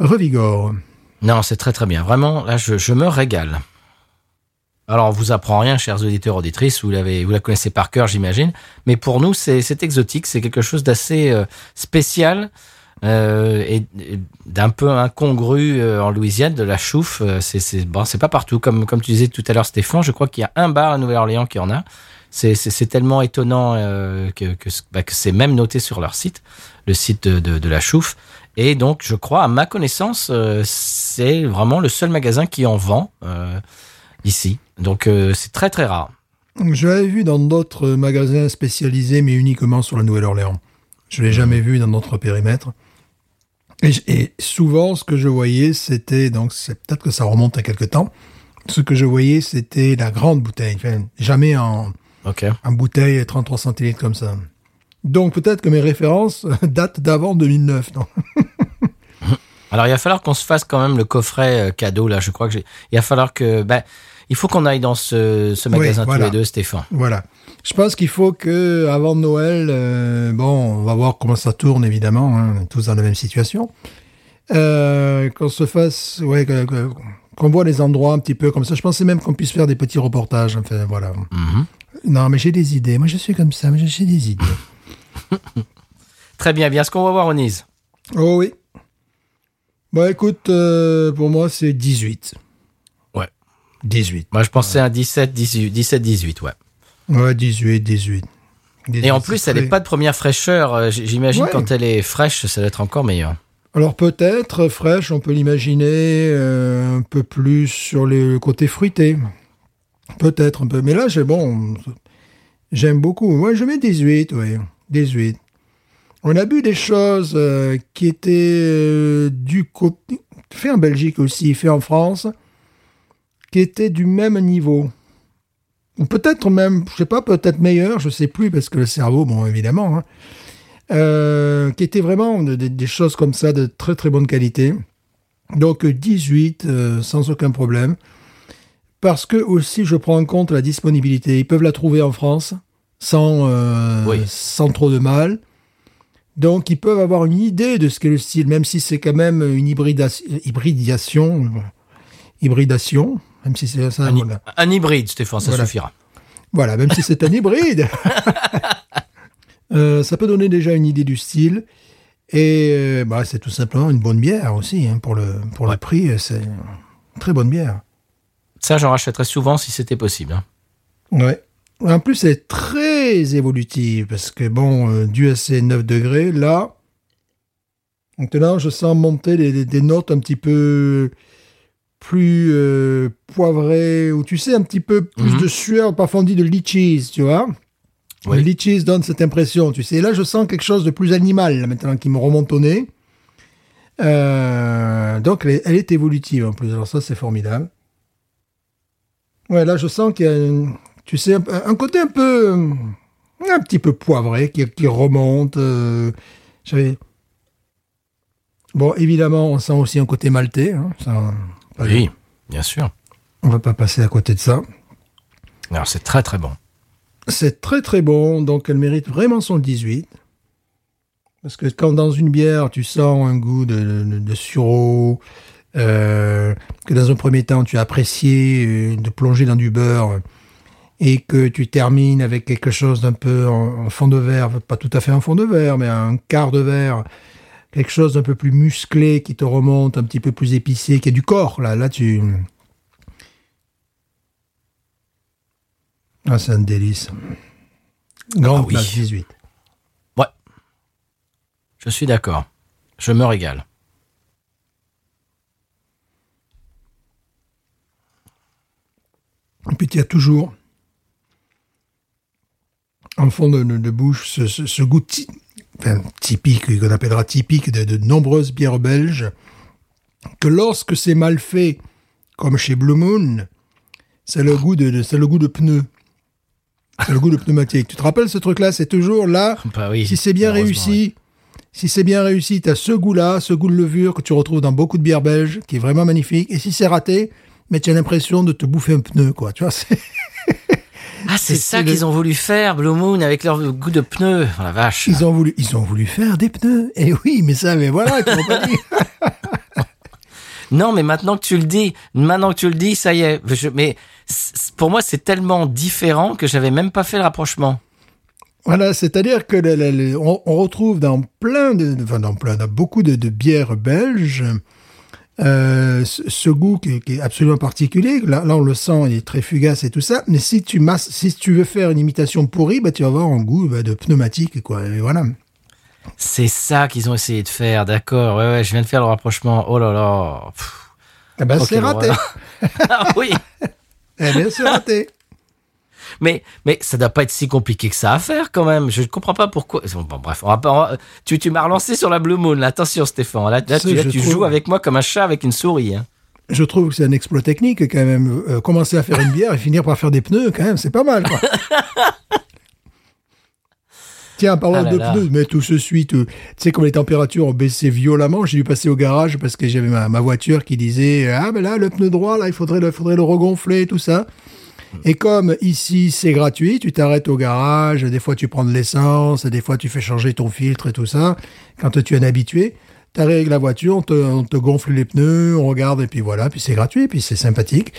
revigore. Non, c'est très très bien. Vraiment, là, je, je me régale. Alors, on vous apprend rien, chers auditeurs, auditrices, vous, l'avez, vous la connaissez par cœur, j'imagine. Mais pour nous, c'est, c'est exotique, c'est quelque chose d'assez euh, spécial euh, et, et d'un peu incongru euh, en Louisiane, de la chouffe. euh, c'est, c'est, bon, c'est pas partout. Comme, comme tu disais tout à l'heure, Stéphane, je crois qu'il y a un bar à Nouvelle-Orléans qui en a. C'est, c'est, c'est tellement étonnant que, que, bah, que c'est même noté sur leur site, le site de, de, de la chouffe. Et donc, je crois, à ma connaissance, c'est vraiment le seul magasin qui en vend ici. Donc, c'est très très rare. Je l'avais vu dans d'autres magasins spécialisés, mais uniquement sur la Nouvelle-Orléans. Je l'ai jamais vu dans notre périmètre. Et, souvent, ce que je voyais, c'était, donc c'est peut-être que ça remonte à quelque temps, ce que je voyais, c'était la grande bouteille. Enfin, jamais en, en bouteille 33 centilitres comme ça. Donc peut-être que mes références datent d'avant 2009. non? Alors, il va falloir qu'on se fasse quand même le coffret euh, cadeau là. Je crois que j'ai. Il va falloir que. Ben, il faut qu'on aille dans ce, ce Oui, magasin voilà. tous les deux, Stéphane. Voilà. Je pense qu'il faut que avant Noël, euh, bon, on va voir comment ça tourne évidemment, hein, on est tous dans la même situation. Euh, qu'on se fasse, ouais, qu'on voit les endroits un petit peu comme ça. Je pensais même qu'on puisse faire des petits reportages. Enfin, voilà. Mhm. Non, mais j'ai des idées. Moi, je suis comme ça. mais j'ai des idées. Très bien. Bien, ce qu'on va voir au Nice. oh oui. Bon, écoute, euh, pour moi, c'est 18. Ouais. 18. Moi, je pensais à 17, 18, 17, 18, ouais. Ouais, 18, 18. Et en 18, plus, elle n'est pas de première fraîcheur. Euh, J'imagine Ouais. quand elle est fraîche, ça doit être encore meilleur. Alors peut-être fraîche, on peut l'imaginer euh, un peu plus sur le côté fruité. Peut-être un peu. Mais là, j'ai bon, j'aime beaucoup. Moi, je mets 18, oui. 18. On a bu des choses euh, qui étaient euh, du côté... Fait en Belgique aussi, fait en France, qui étaient du même niveau. Ou peut-être même, je sais pas, peut-être meilleur, je sais plus, parce que le cerveau, bon, évidemment, hein, euh, qui étaient vraiment de- de- des choses comme ça de très très bonne qualité. Donc euh, 18 euh, sans aucun problème. Parce que aussi je prends en compte la disponibilité. Ils peuvent la trouver en France sans, euh, Oui. sans trop de mal. Donc ils peuvent avoir une idée de ce qu'est le style, même si c'est quand même une hybridation, hybridation, hybridation, même si c'est. Un, voilà. un hybride, Stéphane, ça Voilà. suffira. Voilà, même si c'est un hybride. Euh, ça peut donner déjà une idée du style. Et euh, bah, c'est tout simplement une bonne bière aussi. hein, pour le, pour Ouais. le prix, euh, c'est une très bonne bière. Ça, j'en rachèterais souvent si c'était possible. hein. Ouais. En plus, elle est très évolutive parce que, bon, euh, dû à ces 9 degrés, là, maintenant, je sens monter des- des notes un petit peu plus euh, poivrées, ou tu sais, un petit peu plus Mhm. de sueur, parfois on dit de litchis, tu vois. Oui. Le litchis donne cette impression, tu sais. Et là, je sens quelque chose de plus animal, là, maintenant, qui me remonte au nez. Euh, donc, elle est, elle est évolutive en plus. Alors, ça, c'est formidable. Ouais, là, je sens qu'il y a, une- tu sais, un, un côté un peu, un petit peu poivré qui, qui remonte. euh, Bon, évidemment, on sent aussi un côté maltais. Hein, ça, Oui, bien sûr. On va pas passer à côté de ça. Alors, c'est très très bon. C'est très très bon, donc elle mérite vraiment son 18. Parce que quand dans une bière, tu sens un goût de, de, de sureau, euh, que dans un premier temps, tu as apprécié euh, de plonger dans du beurre, et que tu termines avec quelque chose d'un peu en, en fond de verre, pas tout à fait en fond de verre, mais un quart de verre, quelque chose d'un peu plus musclé qui te remonte, un petit peu plus épicé, qui est du corps, là, là tu... Ah, c'est un délice. Ah oui. place 18. Ouais. Je suis d'accord. Je me régale. Et puis il y a toujours, en fond de, de- de bouche, ce, ce- ce goût ty- enfin, typique, qu'on appellera typique de, de nombreuses bières belges, que lorsque c'est mal fait, comme chez Blue Moon, c'est le goût de, de- c'est le goût de pneu. C'est le goût de pneumatique. Tu te rappelles ce truc-là? C'est toujours là, Bah oui. si c'est bien réussi, si c'est bien réussi, tu as ce goût-là, ce goût de levure que tu retrouves dans beaucoup de bières belges, qui est vraiment magnifique. Et si c'est raté, mais tu as l'impression de te bouffer un pneu, quoi. Tu vois, Ah, c'est ça qu'ils le- ont voulu faire, Blue Moon, avec leur goût de pneus. Oh, la vache. Ils ont voulu, ils ont voulu faire des pneus. Eh oui, mais ça, mais voilà, pas dit. Non, mais maintenant que tu le dis, maintenant que tu le dis, ça y est. Je- mais pour moi, c'est tellement différent que j'avais même pas fait le rapprochement. Voilà, c'est-à-dire que le- le- le- on, on retrouve dans plein de, enfin dans plein, dans beaucoup de, de bières belges, euh, ce, goût qui, qui est absolument particulier. Là, là, on le sent, il est très fugace et tout ça. Mais si tu masses, si tu veux faire une imitation pourrie, bah, tu vas avoir un goût bah, de pneumatique, quoi. Et voilà. C'est ça qu'ils ont essayé de faire, d'accord. Ouais, ouais, je viens de faire le rapprochement. Oh là là. Pff. Eh ben, Ok, c'est raté. ah oui. Eh bien, c'est raté. Mais, mais ça doit pas être si compliqué que ça à faire quand même. Je ne comprends pas pourquoi. Bon, bon, bref, on va pas, on va- tu, tu m'as relancé sur la Blue Moon. Là. Attention, Stéphane. Là, là, tu, là, je tu trouve. joues avec moi comme un chat avec une souris. hein. Je trouve que c'est un exploit technique quand même. Euh, commencer à faire une bière et finir par faire des pneus, quand même, c'est pas mal. Quoi. Tiens, en parlant Ah de là. pneus, mais tout se suit. Tu sais, comme les températures ont baissé violemment, j'ai dû passer au garage parce que j'avais ma, ma voiture qui disait Ah, ben là, le pneu droit, là, il faudrait le, faudrait le regonfler, tout ça. Et comme ici, c'est gratuit, tu t'arrêtes au garage, des fois tu prends de l'essence, des fois tu fais changer ton filtre et tout ça. Quand tu es un habitué, tu avec la voiture, on te, on te gonfle les pneus, on regarde, et puis voilà, puis c'est gratuit, puis c'est sympathique.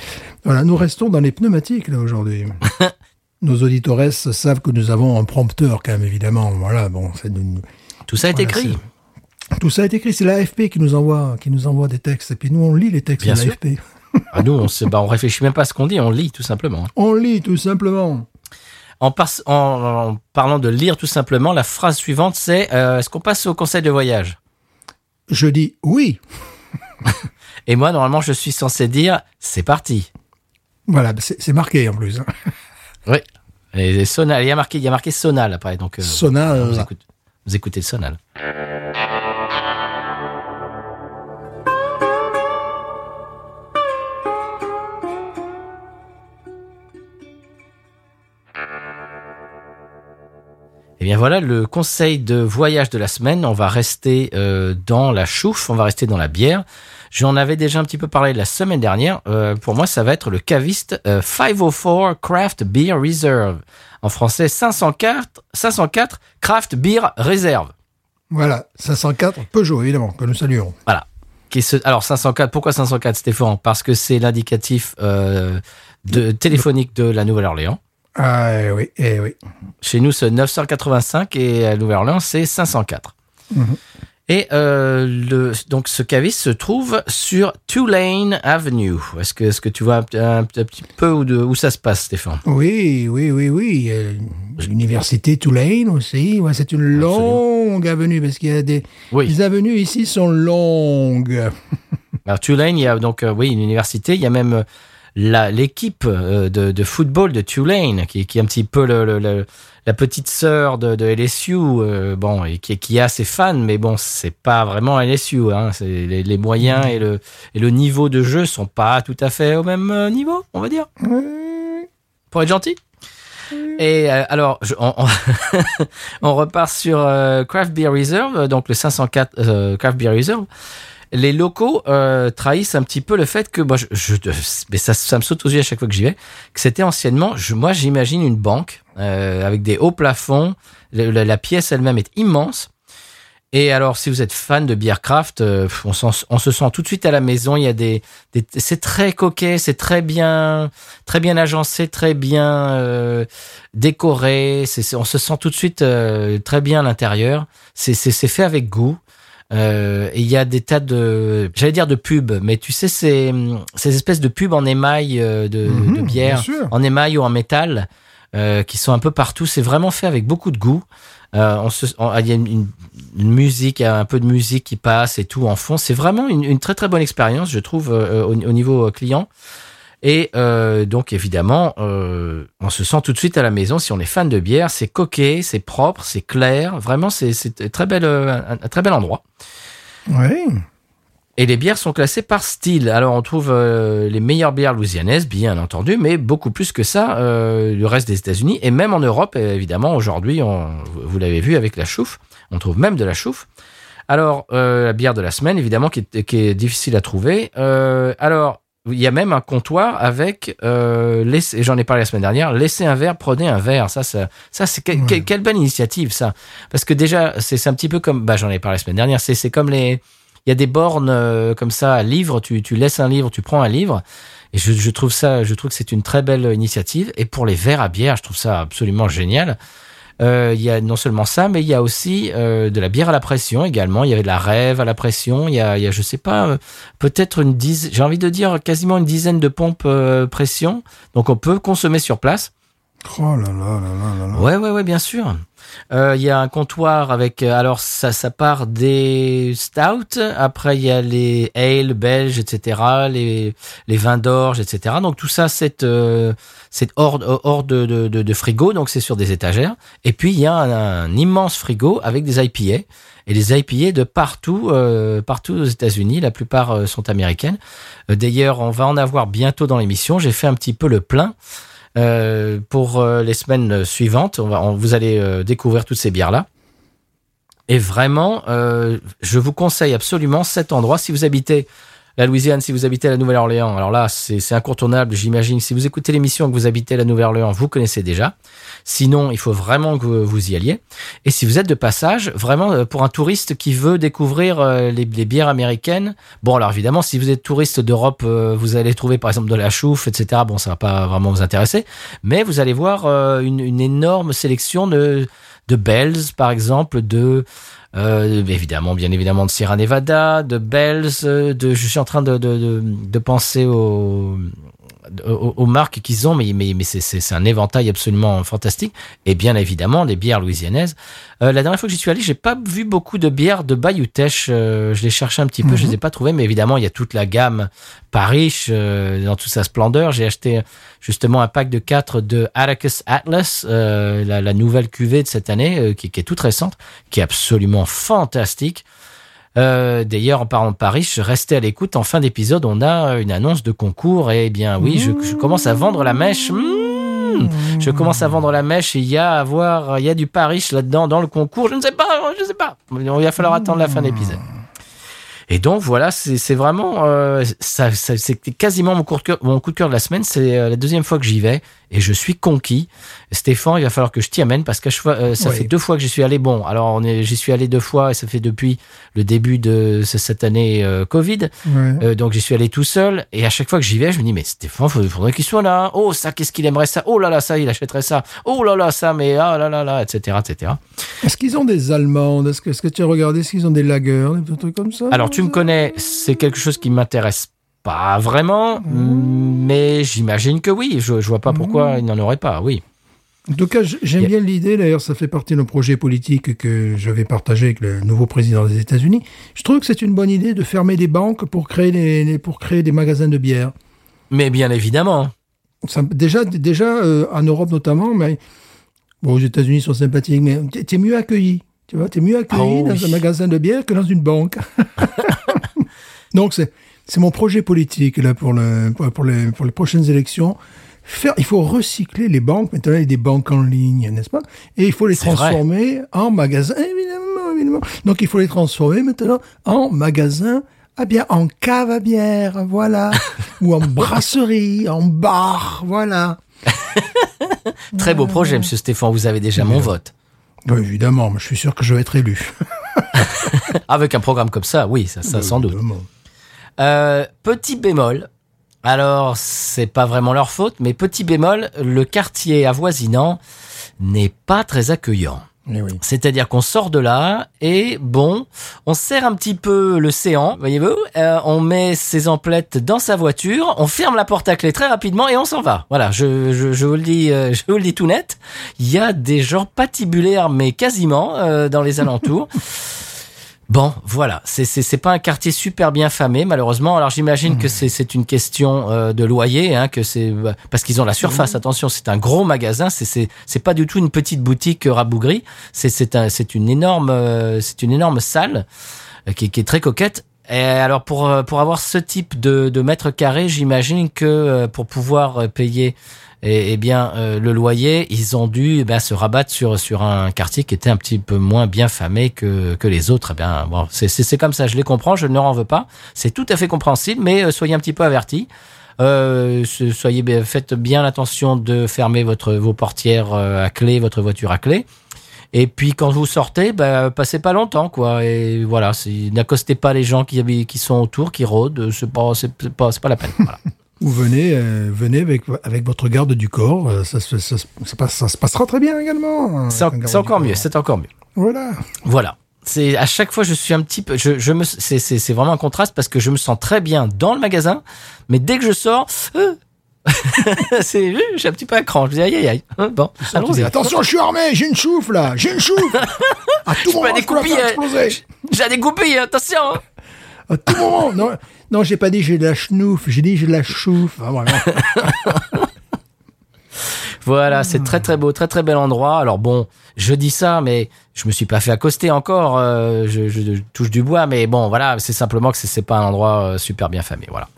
Voilà, nous restons dans les pneumatiques, là, aujourd'hui. Nos auditeurs savent que nous avons un prompteur, quand même, évidemment. Voilà, bon, c'est Tout ça est Voilà, écrit. Tout ça est écrit, c'est l'AFP qui nous envoie, qui nous envoie des textes, et puis nous, on lit les textes Bien de l'AFP. Ah, nous, on, se, bah, on réfléchit même pas à ce qu'on dit, on lit tout simplement. On lit, tout simplement. En, par- en- en parlant de lire tout simplement, la phrase suivante c'est euh, est-ce qu'on passe au conseil de voyage? Je dis oui. Et moi, normalement, je suis censé dire c'est parti. Voilà, c'est marqué en plus. hein. Oui. Et sonal, il y a marqué, il y a marqué sonal après, donc euh, Sonal. vous, vous écoutez le sonal. Et bien voilà le conseil de voyage de la semaine. On va rester euh, dans la chouffe, on va rester dans la bière. J'en avais déjà un petit peu parlé la semaine dernière. Euh, pour moi, ça va être le caviste euh, 504 Craft Beer Reserve. En français, 504, 504 Craft Beer Reserve. Voilà, 504 Peugeot, évidemment, que nous saluons. Voilà. Qui se, alors 504, pourquoi 504 Stéphane? Parce que c'est l'indicatif euh, de, téléphonique de la Nouvelle-Orléans. Ah eh oui, eh oui. Chez nous, c'est 985 et à Nouvelle-Orléans, c'est 504. Mhm. Et euh, le, donc ce caviste se trouve sur Tulane Avenue. Est-ce que, est-ce que tu vois un, petit peu où, de, où ça se passe, Stéphane? Oui, oui, oui, oui. L'université Tulane aussi. Ouais, c'est une longue avenue parce qu'il y a des. Oui. Les avenues ici sont longues. Alors Tulane, il y a donc euh, oui une université. Il y a même euh, l'équipe euh, de, de football de Tulane qui, qui est un petit peu le, le- le- la petite sœur de, de LSU. euh, bon, et qui, qui a ses fans, mais bon, c'est pas vraiment LSU. Hein, les, les moyens et le et le niveau de jeu sont pas tout à fait au même euh, niveau, on va dire. Pour être gentil. Et euh, alors, je- on, on- on repart sur euh, Craft Beer Reserve, donc le 504 euh, Craft Beer Reserve. Les locaux euh, trahissent un petit peu le fait que, moi, je, je- mais ça, ça me saute aux yeux à chaque fois que j'y vais, que c'était anciennement, je, moi j'imagine une banque euh, avec des hauts plafonds, la, la pièce elle-même est immense. Et alors, si vous êtes fan de bière craft, euh, on, on se sent tout de suite à la maison. Il y a des, des c'est très coquet, c'est très bien, très bien agencé, très bien euh, décoré. On se sent tout de suite euh, très bien à l'intérieur. C'est fait avec goût. Euh, et il y a des tas de, j'allais dire de pubs, mais tu sais, ces, ces espèces de pubs en émail euh, de, Mhm, de bière, bien sûr. en émail ou en métal, euh, qui sont un peu partout. C'est vraiment fait avec beaucoup de goût. Euh, on se, on- il y a une, une- une musique, un peu de musique qui passe et tout en fond. C'est vraiment une, une très très bonne expérience, je trouve, euh, au, au niveau client. Et euh, donc évidemment, euh, on se sent tout de suite à la maison si on est fan de bière. C'est coquet, c'est propre, c'est clair. Vraiment, c'est très bel, euh, un, un très bel endroit. Oui. Et les bières sont classées par style. Alors on trouve euh, les meilleures bières louisianaises, bien entendu, mais beaucoup plus que ça, le reste des États-Unis et même en Europe, évidemment. Aujourd'hui, vous vous l'avez vu avec la chouffe, on trouve même de la chouffe. Alors euh, la bière de la semaine, évidemment, qui est, qui est difficile à trouver. Euh, alors il y a même un comptoir avec, euh, j'en ai parlé la semaine dernière, laissez un verre, prenez un verre. Ça, ça, ça c'est que- que- quelle belle initiative, ça. Parce que déjà, c'est c'est un petit peu comme, bah, j'en ai parlé la semaine dernière, c'est c'est comme les, il y a des bornes euh, comme ça à livres, tu, tu laisses un livre, tu prends un livre. Et je, je trouve ça, je trouve que c'est une très belle initiative. Et pour les verres à bière, je trouve ça absolument génial. Euh, il y a non seulement ça, mais il y a aussi euh, de la bière à la pression également. Il y avait de la rêve à la pression. Il y a, il y a je sais pas, euh, peut-être une dizaine, j'ai envie de dire quasiment une dizaine de pompes euh, pression. Donc on peut consommer sur place. Oh là là là là là. Ouais, ouais, ouais, bien sûr. Euh, Il y a un comptoir avec, euh, alors ça, ça part des stouts. Après il y a les ale belges, etc. Les les vins d'orge, etc. Donc tout ça c'est euh, hors hors de, de, frigo, donc c'est sur des étagères. Et puis il y a un, immense frigo avec des IPA et les IPA de partout euh, partout aux États-Unis. La plupart sont américaines. D'ailleurs, on va en avoir bientôt dans l'émission. J'ai fait un petit peu le plein. Euh, pour euh, les semaines suivantes, on vous allez euh, découvrir toutes ces bières-là. Et vraiment, euh, je vous conseille absolument cet endroit. Si vous habitez la Louisiane, si vous habitez la Nouvelle-Orléans, alors là, c'est incontournable, j'imagine. Si vous écoutez l'émission et que vous habitez la Nouvelle-Orléans, vous connaissez déjà. Sinon, il faut vraiment que vous y alliez. Et si vous êtes de passage, vraiment, euh, pour un touriste qui veut découvrir euh, les, bières américaines, bon, alors évidemment, si vous êtes touriste d'Europe, euh, vous allez trouver par exemple de la chouffe, etc. Bon, ça va pas vraiment vous intéresser. Mais vous allez voir une, une énorme sélection de, de Bells, par exemple, de euh, évidemment, bien évidemment, de Sierra Nevada, de Bells, euh, de, je suis en train de, de, de, de penser aux, aux, aux marques qu'ils ont, mais, mais, mais c'est- un éventail absolument fantastique. Et bien évidemment, des bières louisianaises. Euh, la dernière fois que j'y suis allé, j'ai pas vu beaucoup de bières de Bayou Teche. Euh, je les cherchais un petit peu, je les ai pas trouvées, mais évidemment, il y a toute la gamme Paris euh, dans toute sa splendeur. J'ai acheté justement un pack de 4 de Atticus Atlas, euh, la, la nouvelle cuvée de cette année, euh, qui, qui est toute récente, qui est absolument fantastique. Euh, D'ailleurs, en parlant de Paris, je restais à l'écoute. En fin d'épisode, on a une annonce de concours. Et eh bien, oui, je, commence à vendre la mèche. Mmh. Je commence à vendre la mèche et il y a à voir, il y a du Paris là-dedans dans le concours. Je ne sais pas, je ne sais pas. Il va falloir attendre la fin de l'épisode. Et donc voilà, c'est vraiment, euh, ça, c'est quasiment mon coup, de cœur, mon coup de cœur de la semaine. C'est euh, la deuxième fois que j'y vais et je suis conquis. Stéphane, il va falloir que je t'y amène parce que euh, ça Oui. fait deux fois que j'y suis allé. Bon, alors on est, j'y suis allé deux fois et ça fait depuis le début de ce- cette année euh, Covid. Ouais. Euh, donc j'y suis allé tout seul et à chaque fois que j'y vais, je me dis mais Stéphane, il faudrait qu'il soit là. Oh ça, qu'est-ce qu'il aimerait ça? Oh là là, ça, il achèterait ça. Oh là là, ça, mais ah là là là, etc., etc. Est-ce qu'ils ont des Allemandes? Est-ce que, est-ce que tu as regardé Est-ce qu'ils ont des lagers Des trucs comme ça? Alors tu me connais, c'est quelque chose qui m'intéresse pas vraiment, Mmh. mais j'imagine que oui. Je, je vois pas pourquoi il n'en aurait pas. Oui. En tout cas, j'aime bien l'idée, d'ailleurs, ça fait partie d'un projet politique que je vais partager avec le nouveau président des États-Unis. Je trouve que c'est une bonne idée de fermer des banques pour créer pour créer des magasins de bière. Mais bien évidemment. Ça- déjà, déjà euh, en Europe notamment, mais bon, aux États-Unis sont sympathiques, mais t'es- t'es mieux accueilli. Tu vois, t'es mieux accueilli Oh dans oui. un magasin de bière que dans une banque. Donc c'est c'est mon projet politique là pour le pour, les pour les prochaines élections. Faire, il faut recycler les banques. Maintenant, il y a des banques en ligne, n'est-ce pas? Et il faut les vrai. transformer en magasins, évidemment, évidemment. Donc, il faut les transformer maintenant en magasins à bière, en cave à bière, voilà. Ou en brasserie, en bar, voilà. Très beau projet, Monsieur Stéphane. Vous avez déjà mon vote. Oui, évidemment, mais je suis sûr que je vais être élu. Avec un programme comme ça, oui, ça, ça sans doute. Évidemment. Euh, petit bémol. Alors, c'est pas vraiment leur faute, mais petit bémol, le quartier avoisinant n'est pas très accueillant. Eh oui. C'est-à-dire qu'on sort de là et bon, on serre un petit peu le séant, voyez-vous, euh, on met ses emplettes dans sa voiture, on ferme la porte à clé très rapidement et on s'en va. Voilà, je, je, je vous le dis, euh, je vous le dis tout net. Il y a des gens patibulaires, mais quasiment euh, dans les alentours. Bon, voilà, c'est c'est c'est pas un quartier super bien famé malheureusement. Alors j'imagine que c'est c'est une question euh, de loyer, hein, que c'est bah, parce qu'ils ont la surface. Attention, c'est un gros magasin, c'est c'est c'est pas du tout une petite boutique euh, rabougrie. C'est c'est un c'est une énorme euh, c'est une énorme salle euh, qui, qui est très coquette. Et alors pour euh, pour avoir ce type de, de mètre carré, j'imagine que euh, pour pouvoir euh, payer eh, eh bien le loyer, ils ont dû eh bien, se rabattre sur sur un quartier qui était un petit peu moins bien famé que que les autres. Eh bien bon, c'est comme ça, je les comprends, je ne leur en veux pas. C'est tout à fait compréhensible, mais soyez un petit peu avertis. Euh, soyez faites bien attention de fermer votre vos portières à clé, votre voiture à clé. Et puis quand vous sortez, bah, passez pas longtemps, quoi. Et voilà, n'accostez pas les gens qui, qui sont autour, qui rôdent. C'est pas, c'est pas, c'est pas la peine. Voilà. Ou venez, euh, venez avec, avec votre garde du corps. euh, Ça, se- ça, ça passe- ça se passera très bien également. C'est en- encore mieux. C'est encore mieux. Voilà. Voilà. C'est à chaque fois je suis un petit peu, je, je me, c'est vraiment un contraste parce que je me sens très bien dans le magasin, mais dès que je sors, euh, c'est, je suis un petit peu à cran. Je dis aïe aïe aïe. Hein, Bon, attention, je suis armé, j'ai une chouffe là, j'ai une chouffe. À tout peux moment, je peux la faire exploser. J'ai des goupilles, attention. À tout moment. Non, non, j'ai pas dit j'ai de la chenouf, j'ai dit j'ai de la chouffe. Ah, vraiment. Voilà, c'est très très beau, très très bel endroit. Alors bon, je dis ça, mais je me suis pas fait accoster encore. euh, je, je touche du bois, mais bon, voilà, c'est simplement que c'est- c'est pas un endroit euh, super bien famé, voilà.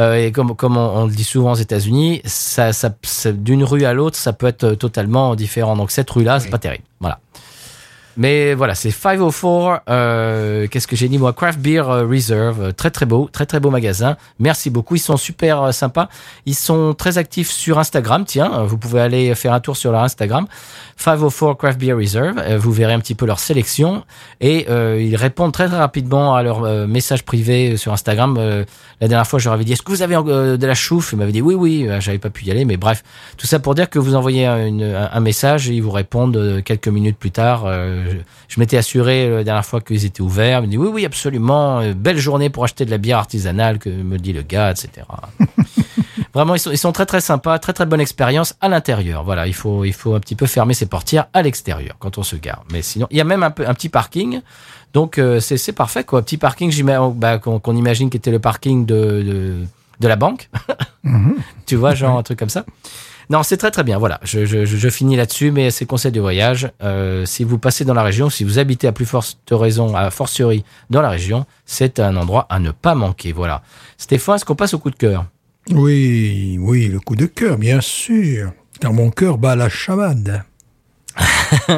Euh, et comme comme on, on le dit souvent aux États-Unis, ça, ça, ça- d'une rue à l'autre, ça peut être totalement différent. Donc cette rue-là, c'est pas terrible, voilà. Mais voilà, c'est 504. Euh, Qu'est-ce que j'ai dit moi? Craft Beer euh, Reserve, euh, très très beau, très très beau magasin. Merci beaucoup, ils sont super euh, sympas. Ils sont très actifs sur Instagram. Tiens, vous pouvez aller faire un tour sur leur Instagram, 504 Craft Beer Reserve. Vous verrez un petit peu leur sélection et ils répondent très très rapidement à leurs messages privés sur Instagram. La dernière fois, je leur avais dit Est-ce que vous avez de la chouffe? Ils m'avaient dit oui oui. J'avais pas pu y aller, mais bref, tout ça pour dire que vous envoyez un, message et ils vous répondent quelques minutes plus tard. Je m'étais assuré euh, la dernière fois qu'ils étaient ouverts. Ils me dit oui oui absolument. euh, belle journée pour acheter de la bière artisanale que me dit le gars, etc. Vraiment, ils sont, ils sont très très sympas, très très bonne expérience à l'intérieur. Voilà, il faut il faut un petit peu fermer ses portières à l'extérieur quand on se gare. Mais sinon, il y a même un peu un petit parking. Donc euh, c'est parfait quoi. Petit parking, j'imagine bah, qu'on qu'on imagine qu'était le parking de, de de la banque. tu vois, genre un truc comme ça. Non, c'est très très bien. Voilà, je, je, je je finis là-dessus, mais c'est conseil de voyage. Euh, si vous passez dans la région, si vous habitez à plus forte raison, à fortiori dans la région, c'est un endroit à ne pas manquer. Voilà. Stéphane, est-ce qu'on passe au coup de cœur? Oui, oui, le coup de cœur, bien sûr. Car mon cœur bat la chamade.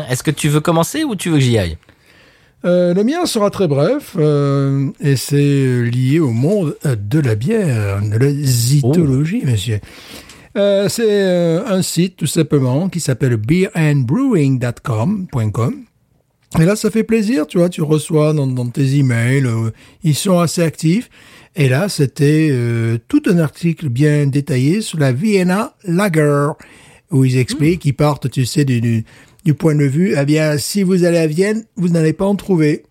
Est-ce que tu veux commencer ou tu veux que j'y aille? Euh, le mien sera très bref euh, et c'est lié au monde de la bière, de la zytologie, monsieur. Euh, c'est euh, un site tout simplement qui s'appelle beerandbrewing.com.com. Et là, ça fait plaisir, tu vois, tu reçois dans, dans tes emails, euh, ils sont assez actifs. Et là, c'était euh, tout un article bien détaillé sur la Vienna Lager, où ils expliquent, ils partent, tu sais, du, du, du point de vue, eh bien, si vous allez à Vienne, vous n'allez pas en trouver.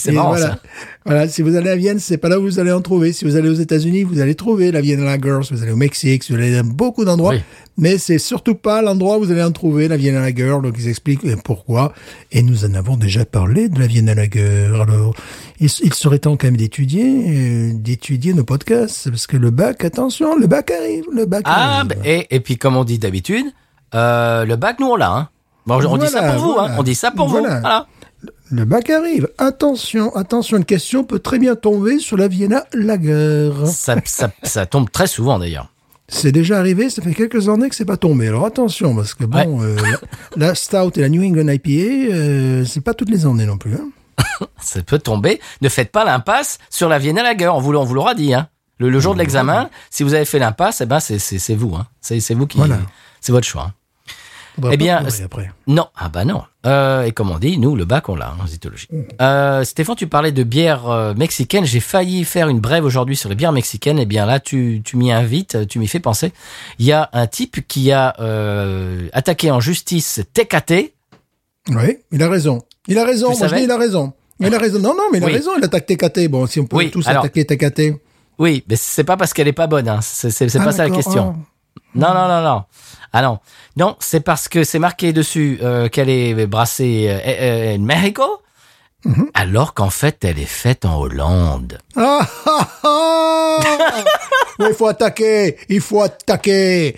C'est marrant voilà. ça. Voilà, si vous allez à Vienne, c'est pas là où vous allez en trouver. Si vous allez aux États-Unis, vous allez trouver la Vienna Lager. Si vous allez au Mexique, vous allez dans beaucoup d'endroits. Oui. Mais c'est surtout pas l'endroit où vous allez en trouver, la Vienna Lager. Donc, ils expliquent euh, pourquoi. Et nous en avons déjà parlé de la Vienna Lager. Alors, il, il serait temps quand même d'étudier, euh, d'étudier nos podcasts. Parce que le bac, attention, le bac arrive, le bac Ah, arrive. et, et puis comme on dit d'habitude, euh, le bac, nous on l'a. Hein. Bon, on dit ça pour vous, voilà. hein. on dit ça pour Voilà. vous. Voilà. Le bac arrive. Attention, attention, une question peut très bien tomber sur la Vienna Lager. Ça, ça, ça tombe très souvent d'ailleurs. C'est déjà arrivé, ça fait quelques années que c'est pas tombé. Alors attention, parce que bon, euh, la, la Stout et la New England IPA, euh, c'est pas toutes les années non plus. Hein. Ça peut tomber. Ne faites pas l'impasse sur la Vienna Lager. On vous, on vous l'aura dit. Hein. Le, le jour de l'examen, si vous avez fait l'impasse, eh ben c'est, vous. Hein. C'est, c'est vous qui. Voilà. C'est votre choix. Hein. Faudra Eh bien, après. Non, ah bah non. Euh, et comme on dit, nous, le bac, on l'a en zytologie. Euh, Stéphane, tu parlais de bière euh, mexicaine. J'ai failli faire une brève aujourd'hui sur les bières mexicaines. Eh bien là, tu, tu m'y invites, tu m'y fais penser. Il y a un type qui a attaqué en justice Tecate. Oui, il a raison. Il a raison. Tu Moi je dis il a raison. Il a raison. Non, non, mais il a Oui. raison. Il attaque TKT. Bon, si on peut Oui, tous alors- attaquer TKT. Oui, mais c'est pas parce qu'elle est pas bonne. Hein. C'est, Ah, pas ça la question. Ah. Non, non, non, non. Ah non. Non, c'est parce que c'est marqué dessus euh, qu'elle est brassée euh, euh, euh, en Mexico, Mhm. alors qu'en fait, elle est faite en Hollande. Ah, ah, ah il faut attaquer. Il faut attaquer.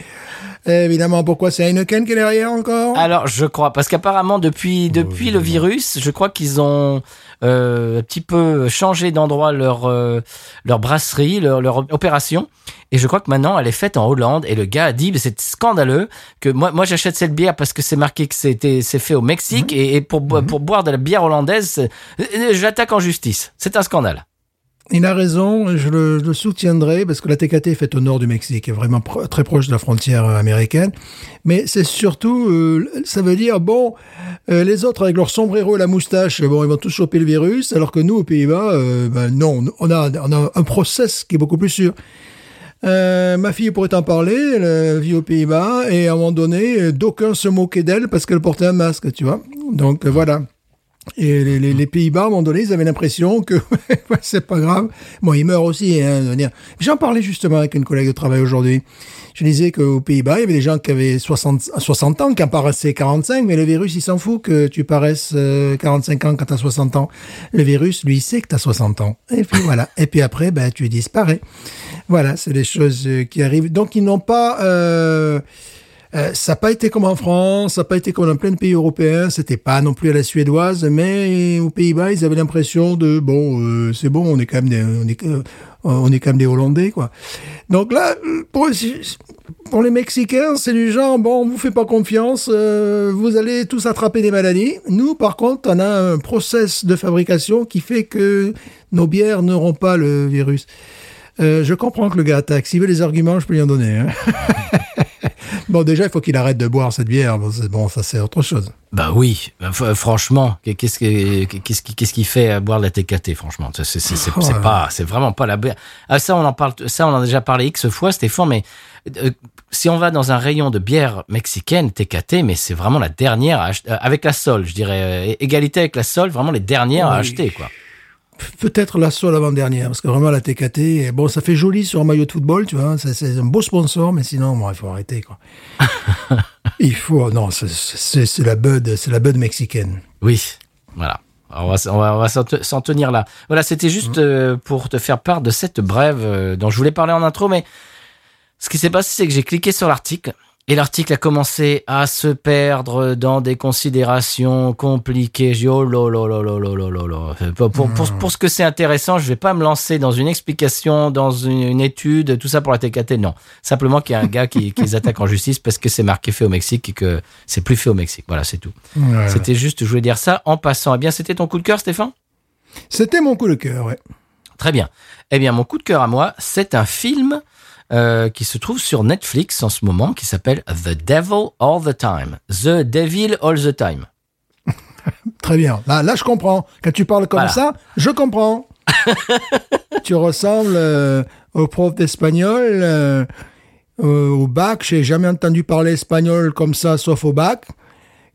Évidemment, pourquoi c'est Heineken qui est derrière encore Alors, je crois, parce qu'apparemment, depuis, depuis le virus, je crois qu'ils ont euh, un petit peu changé d'endroit leur, euh, leur brasserie, leur, leur opération. Et je crois que maintenant, elle est faite en Hollande. Et le gars a dit, mais c'est scandaleux que moi, moi j'achète cette bière parce que c'est marqué que c'était, c'est fait au Mexique. Et, et pour, bo- pour boire de la bière hollandaise, euh, j'attaque en justice. C'est un scandale. Il a raison, je le, je le soutiendrai parce que la TKT est faite au nord du Mexique, est vraiment très proche de la frontière euh, américaine. Mais c'est surtout, euh, ça veut dire, bon, euh, les autres avec leur sombrero et la moustache, bon, ils vont tous choper le virus, alors que nous, aux Pays-Bas, euh, ben non, on a, on a un process qui est beaucoup plus sûr. Euh, ma fille pourrait en parler, elle vit aux Pays-Bas, et à un moment donné, euh, d'aucuns se moquaient d'elle parce qu'elle portait un masque, tu vois. Donc euh, voilà. Et les, Pays-Bas, à un moment donné, ils avaient l'impression que c'est pas grave. Bon, ils meurent aussi. Hein, J'en parlais justement avec une collègue de travail aujourd'hui. Je disais qu'aux Pays-Bas, il y avait des gens qui avaient 60, 60 ans, qui en paraissaient 45, mais le virus, il s'en fout que tu paraisses euh, 45 ans quand tu as 60 ans. Le virus, lui, sait que tu as 60 ans. Et puis voilà. Et puis après, ben, tu disparais. Voilà, c'est des choses euh, qui arrivent. Donc, ils n'ont pas... Euh, euh, ça n'a pas été comme en France, ça n'a pas été comme dans plein de pays européens, c'était pas non plus à la suédoise, mais aux Pays-Bas, ils avaient l'impression de bon, euh, c'est bon, on est quand même des, on est, euh, on est quand même des Hollandais, quoi. Donc là, pour, les Mexicains, c'est du genre bon, on vous fait pas confiance, euh, vous allez tous attraper des maladies. Nous, par contre, on a un process de fabrication qui fait que nos bières n'auront pas le virus. Euh, je comprends que le gars attaque. S'il veut les arguments, je peux lui en donner. hein. bon, déjà, il faut qu'il arrête de boire cette bière. Bon, bon ça, c'est autre chose. Bah oui, Bah, f- franchement, qu'est-ce que qu'est-ce qui qu'est-ce qui fait à boire de la TKT franchement, c'est c'est c'est c'est- c'est Ouais. pas c'est vraiment pas la bière. Ah ça on en parle ça on en a déjà parlé X fois Stéphane mais euh, si on va dans un rayon de bière mexicaine TKT mais c'est vraiment la dernière à ach- euh, avec la Sol, je dirais euh, égalité avec la Sol, vraiment les dernières à acheter quoi. Peut-être la seule avant-dernière, parce que vraiment, la TKT, bon, ça fait joli sur un maillot de football, tu vois. C'est c'est un beau sponsor, mais sinon, bon, il faut arrêter, quoi. il faut, non, c'est- la Bud, c'est la Bud mexicaine. Oui, voilà. On va, s- on va, on va s'en te- s'en tenir là. Voilà, c'était juste euh, pour te faire part de cette brève euh, dont je voulais parler en intro, mais ce qui s'est passé, c'est que j'ai cliqué sur l'article et l'article a commencé à se perdre dans des considérations compliquées. Oh pour, pour, pour, hmm. pour, ce que c'est intéressant, je ne vais pas me lancer dans une explication, dans une, étude, tout ça pour la TKT. Non. Simplement qu'il y a un gars qui, qui les attaque en justice parce que c'est marqué fait au Mexique et que c'est plus fait au Mexique. Voilà, c'est tout. C'était juste, je voulais dire ça en passant. Eh bien, c'était ton coup de cœur, Stéphane? C'était mon coup de cœur, ouais. Très bien. Eh bien, mon coup de cœur à moi, c'est un film euh, qui se trouve sur Netflix en ce moment, qui s'appelle The Devil All the Time. The Devil All the Time. Très bien. Là, là, je comprends. Quand tu parles comme Voilà. ça, je comprends. tu ressembles euh, au prof d'espagnol euh, euh, au bac. J'ai jamais entendu parler espagnol comme ça, sauf au bac.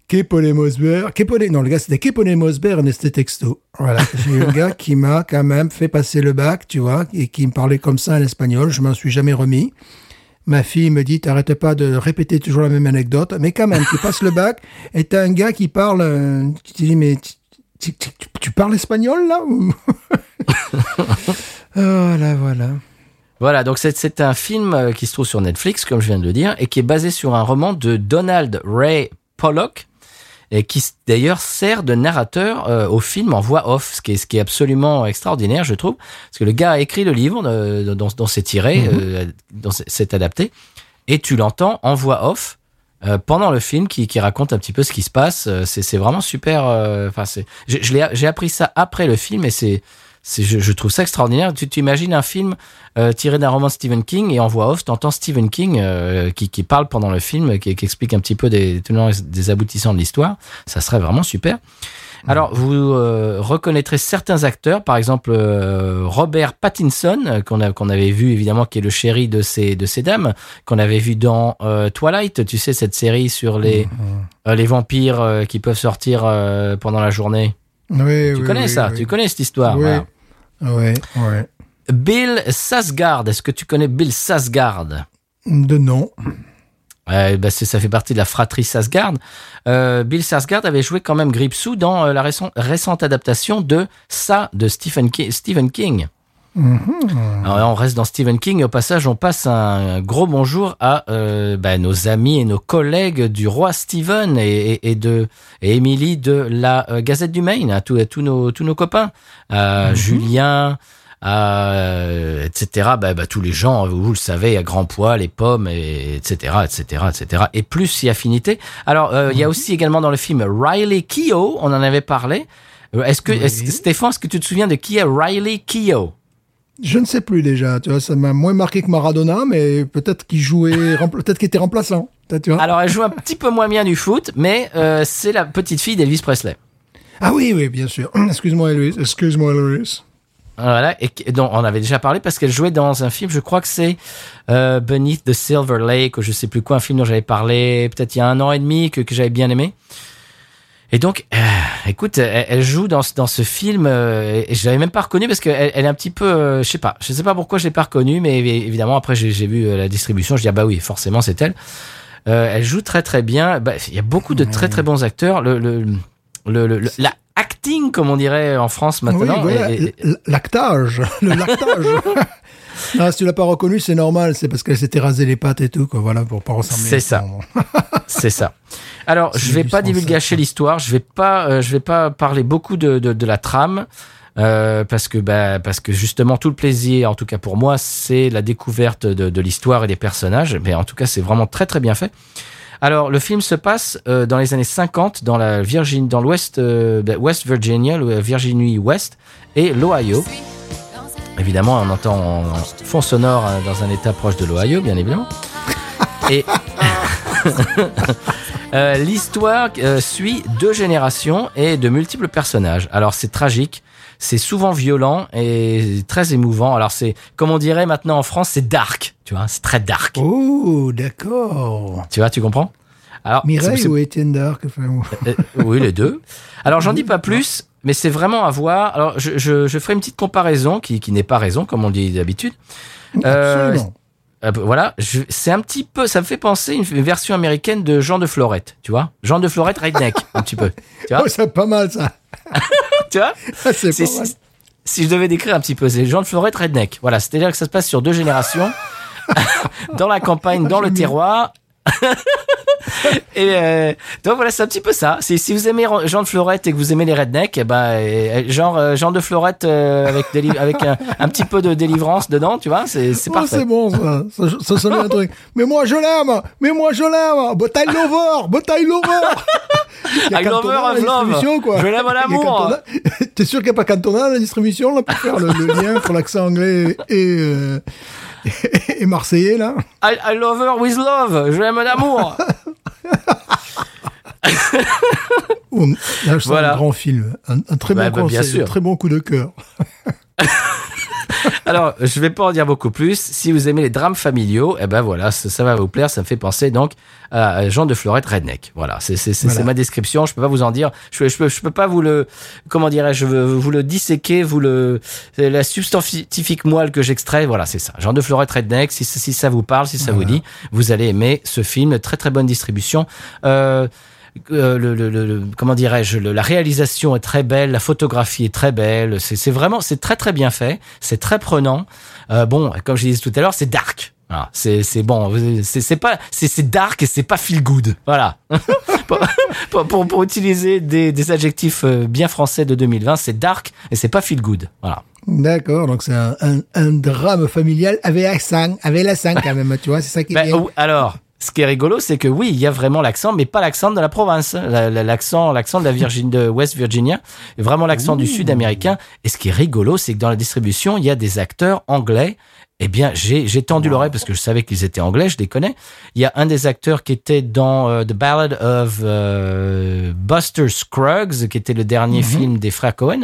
Ver? Que pode- Non, le gars, c'était Que podemos ver en texto. Voilà. J'ai eu un gars qui m'a quand même fait passer le bac, tu vois, et qui me parlait comme ça en espagnol. Je m'en suis jamais remis. Ma fille me dit, t'arrêtes pas de répéter toujours la même anecdote. Mais quand même, tu passes le bac et t'as un gars qui parle, euh, tu te dis, mais tu, tu- parles espagnol là. Voilà, voilà. Voilà, donc c'est- c'est un film euh, qui se trouve sur Netflix, comme je viens de le dire, et qui est basé sur un roman de Donald Ray Pollock, et qui d'ailleurs sert de narrateur euh, au film en voix off, ce qui, est, ce qui est absolument extraordinaire, je trouve, parce que le gars a écrit le livre euh, dont, dont c'est tiré, euh, dont c'est- adapté, et tu l'entends en voix off. euh, pendant le film qui, qui raconte un petit peu ce qui se passe c'est vraiment super enfin c'est je, je l'ai- j'ai appris ça après le film et c'est je, je trouve ça extraordinaire tu t'imagines un film euh, tiré d'un roman de Stephen King et en voix off, t'entends Stephen King euh, qui, qui parle pendant le film, qui, qui explique un petit peu des tenants des aboutissants de l'histoire. Ça serait vraiment super. Alors, vous euh, reconnaîtrez certains acteurs, par exemple euh, Robert Pattinson, qu'on avait vu évidemment, qui est le chéri de ces, de ces dames, qu'on avait vu dans euh, Twilight, tu sais, cette série sur les, les vampires qui peuvent sortir pendant la journée. Oui, Tu oui, connais oui, ça, tu connais cette histoire. Voilà. Oui, oui. Bill Sasgard, est-ce que tu connais Bill Sasgard De nom. Euh, c'est- ça fait partie de la fratrie Sasgard. Euh, Bill Sasgard avait joué quand même Gripsou dans euh, la récent- récente adaptation de Ça de. Stephen King. Alors, on reste dans Stephen King. Au passage, on passe un gros bonjour à euh, bah, nos amis et nos collègues du roi Stephen et, et, et de et Emily de la euh, Gazette du Maine, à tous, à tous nos tous nos copains, à Julien, à, euh, etc. Bah, bah, tous les gens, vous, le savez, à grand poids, les pommes, et, etc., etc., etc. Et plus si affinité. Alors, euh, il y a aussi également dans le film Riley Keough, on en avait parlé. Euh, Est-ce que. Stéphane, est-ce que tu te souviens de qui est Riley Keough? Je ne sais plus déjà, tu vois, ça m'a moins marqué que Maradona, mais peut-être qu'il jouait, peut-être qu'il était remplaçant, tu vois. Alors, elle joue un petit peu moins bien du foot, mais euh, c'est la petite fille d'Elvis Presley. Ah oui, oui, bien sûr. Excuse-moi, Louis. Excuse-moi, Louis. Voilà, et dont on avait déjà parlé parce qu'elle jouait dans un film, je crois que c'est euh, Beneath the Silver Lake, ou je sais plus quoi, un film dont j'avais parlé peut-être il y a un an et demi, que, que j'avais bien aimé. Et donc, euh, écoute, elle, elle joue dans, ce- dans ce film, euh, et je l'avais même pas reconnue parce qu'elle elle est un petit peu, euh, je sais pas, je sais pas pourquoi je l'ai pas reconnue, mais évi- évidemment après j'ai vu euh, la distribution, je dis ah bah oui, forcément c'est elle. Euh, elle joue très très bien. Bah, Il y a beaucoup de très très bons acteurs. Le, le, le, la acting, comme on dirait en France Oui, maintenant. voilà, lactage, le lactage. Non, si tu l'as pas reconnu, c'est normal, c'est parce qu'elle s'était rasé les pattes et tout, quoi, voilà, pour pas ressembler. C'est ça. C'est ça. Alors, je vais pas divulgacher l'histoire. Je vais pas, euh, je vais pas parler beaucoup de, de, de la trame. euh, parce que bah, parce que justement tout le plaisir, en tout cas pour moi, c'est la découverte de, de l'histoire et des personnages. Mais en tout cas, c'est vraiment très très bien fait. Alors, le film se passe euh, dans les années 50 dans la Virginie, dans l'ouest, euh, bah, West Virginia, Virginie Ouest et l'Ohio. Évidemment, on entend en fond sonore euh, dans un état proche de l'Ohio, bien évidemment. Et Euh, l'histoire euh, suit deux générations et de multiples personnages. Alors c'est tragique, c'est souvent violent et très émouvant. Alors c'est, comme on dirait maintenant en France, c'est dark. Tu vois, c'est très dark. Oh, d'accord. Tu vois, tu comprends? Alors Mireille ou Étienne Dark enfin, euh, oui, les deux. Alors, j'en dis pas plus, mais c'est vraiment à voir. Alors, je, je, je ferai une petite comparaison qui, qui n'est pas raison, comme on dit d'habitude. Euh, Absolument. euh, voilà, c'est un petit peu, ça me fait penser une, une version américaine de Jean de Florette, tu vois Jean de Florette redneck, un petit peu. Tu vois, Oh, c'est pas mal, ça. tu vois Ah, c'est si, si je devais décrire un petit peu, c'est Jean de Florette redneck. Voilà, c'est-à-dire que ça se passe sur deux générations, dans la campagne, dans le terroir. et euh, donc voilà, c'est un petit peu ça. Si, si vous aimez Jean de Florette et que vous aimez les rednecks, euh, genre euh, Jean de Florette euh, avec, un, un petit peu de délivrance dedans, tu vois, c'est Oh, parfait. c'est bon, ça. Ça, ça sonne un truc. Mais moi, je l'aime. Mais moi, je l'aime. Bataille Lover. Bataille Lover. Il y a I love Cantona her, à la I love. distribution, quoi. Je l'aime en amour. T'es sûr qu'il n'y a pas Cantona à la distribution, là, pour faire le, le lien entre l'accent anglais et, euh, et, marseillais, là? I, I love her with love, je l'aime d'amour. Là, Voilà. un grand film. Un, un très Bah, bon bah, bien conseil, sûr. un très bon coup de cœur. Alors, je vais pas en dire beaucoup plus. Si vous aimez les drames familiaux, eh ben voilà, ça, ça va vous plaire. Ça me fait penser donc à Jean de Florette Redneck. Voilà, c'est Voilà. ma description. Je peux pas vous en dire. Je je peux je peux pas vous le comment dirais-je vous le disséquer, vous le c'est la substantifique moelle que j'extrais. Voilà, c'est ça. Jean de Florette Redneck. Si si ça vous parle, si ça vous dit, vous allez aimer ce film. Très très bonne distribution. Euh, euh, le, le, le- le- comment dirais-je la réalisation est très belle la photographie est très belle c'est vraiment c'est très très bien fait c'est très prenant. Euh, bon comme je disais tout à l'heure c'est dark. Voilà, c'est c'est bon c'est pas c'est dark et c'est pas feel good. Voilà. Pour, pour, pour, utiliser des, des adjectifs euh, bien français de 2020 c'est dark et c'est pas feel good. Voilà. D'accord, donc c'est un, un, un drame familial avec l'accent, avec l'accent quand même, tu vois, c'est ça qui est Ben, bien. alors, ce qui est rigolo, c'est que oui, il y a vraiment l'accent, mais pas l'accent de la province. La- la- L'accent, l'accent de la Virginie, de West Virginia, vraiment l'accent du Sud américain. Et ce qui est rigolo, c'est que dans la distribution, il y a des acteurs anglais. Eh bien, j'ai tendu l'oreille parce que je savais qu'ils étaient anglais, je les connais. Il y a un des acteurs qui était dans euh, The Ballad of euh, Buster Scruggs, qui était le dernier film des frères Cohen.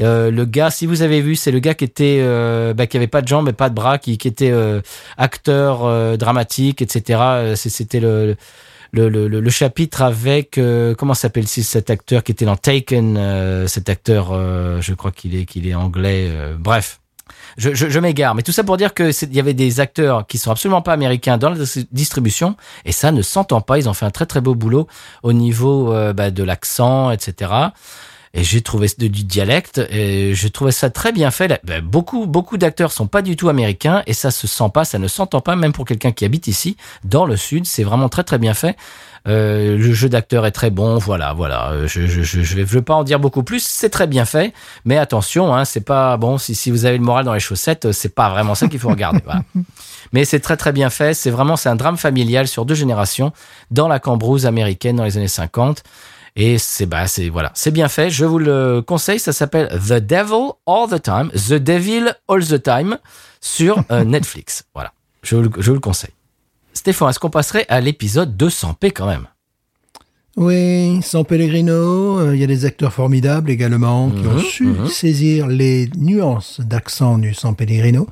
Euh, le gars, si vous avez vu, c'est le gars qui était, euh, bah, qui avait pas de jambes et pas de bras, qui, qui était euh, acteur euh, dramatique, etc. Euh, C'était le, le, le, le- chapitre avec comment s'appelle si cet acteur qui était dans Taken, cet acteur, je crois qu'il est qu'il est anglais. bref. Je, je, je m'égare, mais tout ça pour dire que il y avait des acteurs qui sont absolument pas américains dans la dis- distribution et ça ne s'entend pas. Ils ont fait un très très beau boulot au niveau euh, bah, de l'accent, etc. Et j'ai trouvé du dialecte et j'ai trouvé ça très bien fait. Ben, beaucoup beaucoup d'acteurs sont pas du tout américains et ça se sent pas, ça ne s'entend pas même pour quelqu'un qui habite ici dans le sud. C'est vraiment très très bien fait. Euh, le jeu d'acteur est très bon, voilà, voilà. Euh, Je, je, je, je vais, je vais pas en dire beaucoup plus. C'est très bien fait, mais attention, hein, c'est pas bon. Si, si vous avez le moral dans les chaussettes, c'est pas vraiment ça qu'il faut regarder. voilà. Mais c'est très très bien fait. C'est vraiment c'est un drame familial sur deux générations dans la cambrousse américaine dans les années 50. Et c'est bah c'est voilà, c'est bien fait. Je vous le conseille. Ça s'appelle The Devil All the Time, The Devil All the Time sur euh, Netflix. Voilà, je vous, le- je vous le conseille. Stéphane, est-ce qu'on passerait à l'épisode 200p quand même? Oui, San Pellegrino, euh, il y a des acteurs formidables également qui ont Mhm, su mhm. saisir les nuances d'accent du San Pellegrino.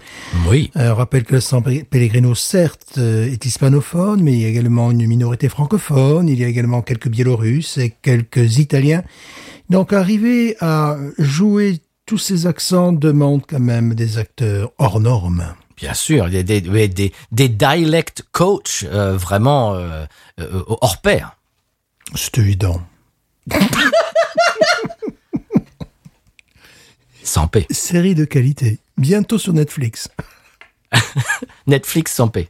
Oui. Euh, rappelle que le San Pe- Pellegrino, certes, euh, est hispanophone, mais il y a également une minorité francophone, il y a également quelques Biélorusses et quelques Italiens. Donc arriver à jouer tous ces accents demande quand même des acteurs hors normes. Bien sûr, il y a des, ouais, des, des dialect coach euh, vraiment hors pair. C'est évident. Sans paix. Série de qualité. Bientôt sur Netflix. Netflix sans paix.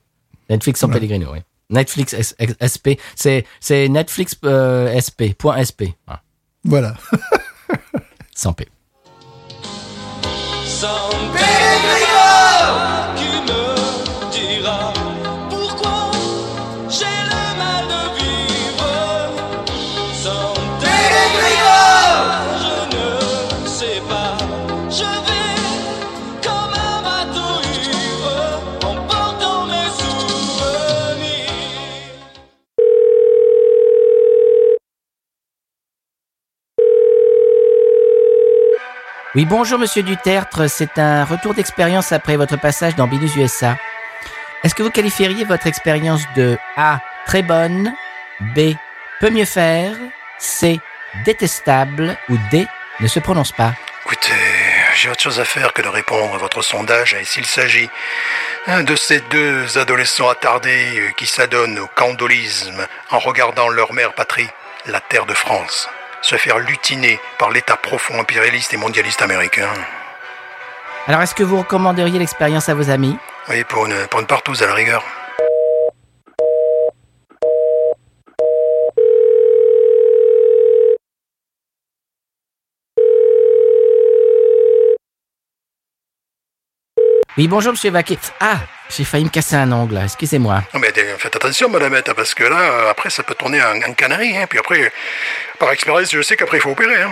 Netflix sans Ouais. Pellegrino, oui. Netflix SP, c'est Netflix euh, SP, point SP, Voilà. Voilà. sans paix. Oui, bonjour Monsieur Dutertre, c'est un retour d'expérience après votre passage dans Binus USA. Est-ce que vous qualifieriez votre expérience de A, très bonne, B, peut mieux faire, C, détestable ou D, ne se prononce pas? Écoutez, j'ai autre chose à faire que de répondre à votre sondage et s'il s'agit hein, de ces deux adolescents attardés euh, qui s'adonnent au candolisme en regardant leur mère patrie, la terre de France, se faire lutiner par l'état profond impérialiste et mondialiste américain. Alors, est-ce que vous recommanderiez l'expérience à vos amis? Oui, pour une, pour une partouze à la rigueur. Oui, bonjour Monsieur Vaquet. Ah, j'ai failli me casser un ongle, excusez-moi. Non, mais faites attention, madamette, parce que là, après, ça peut tourner en, en canari. Hein, puis après, par expérience, je sais qu'après, il faut opérer. Hein.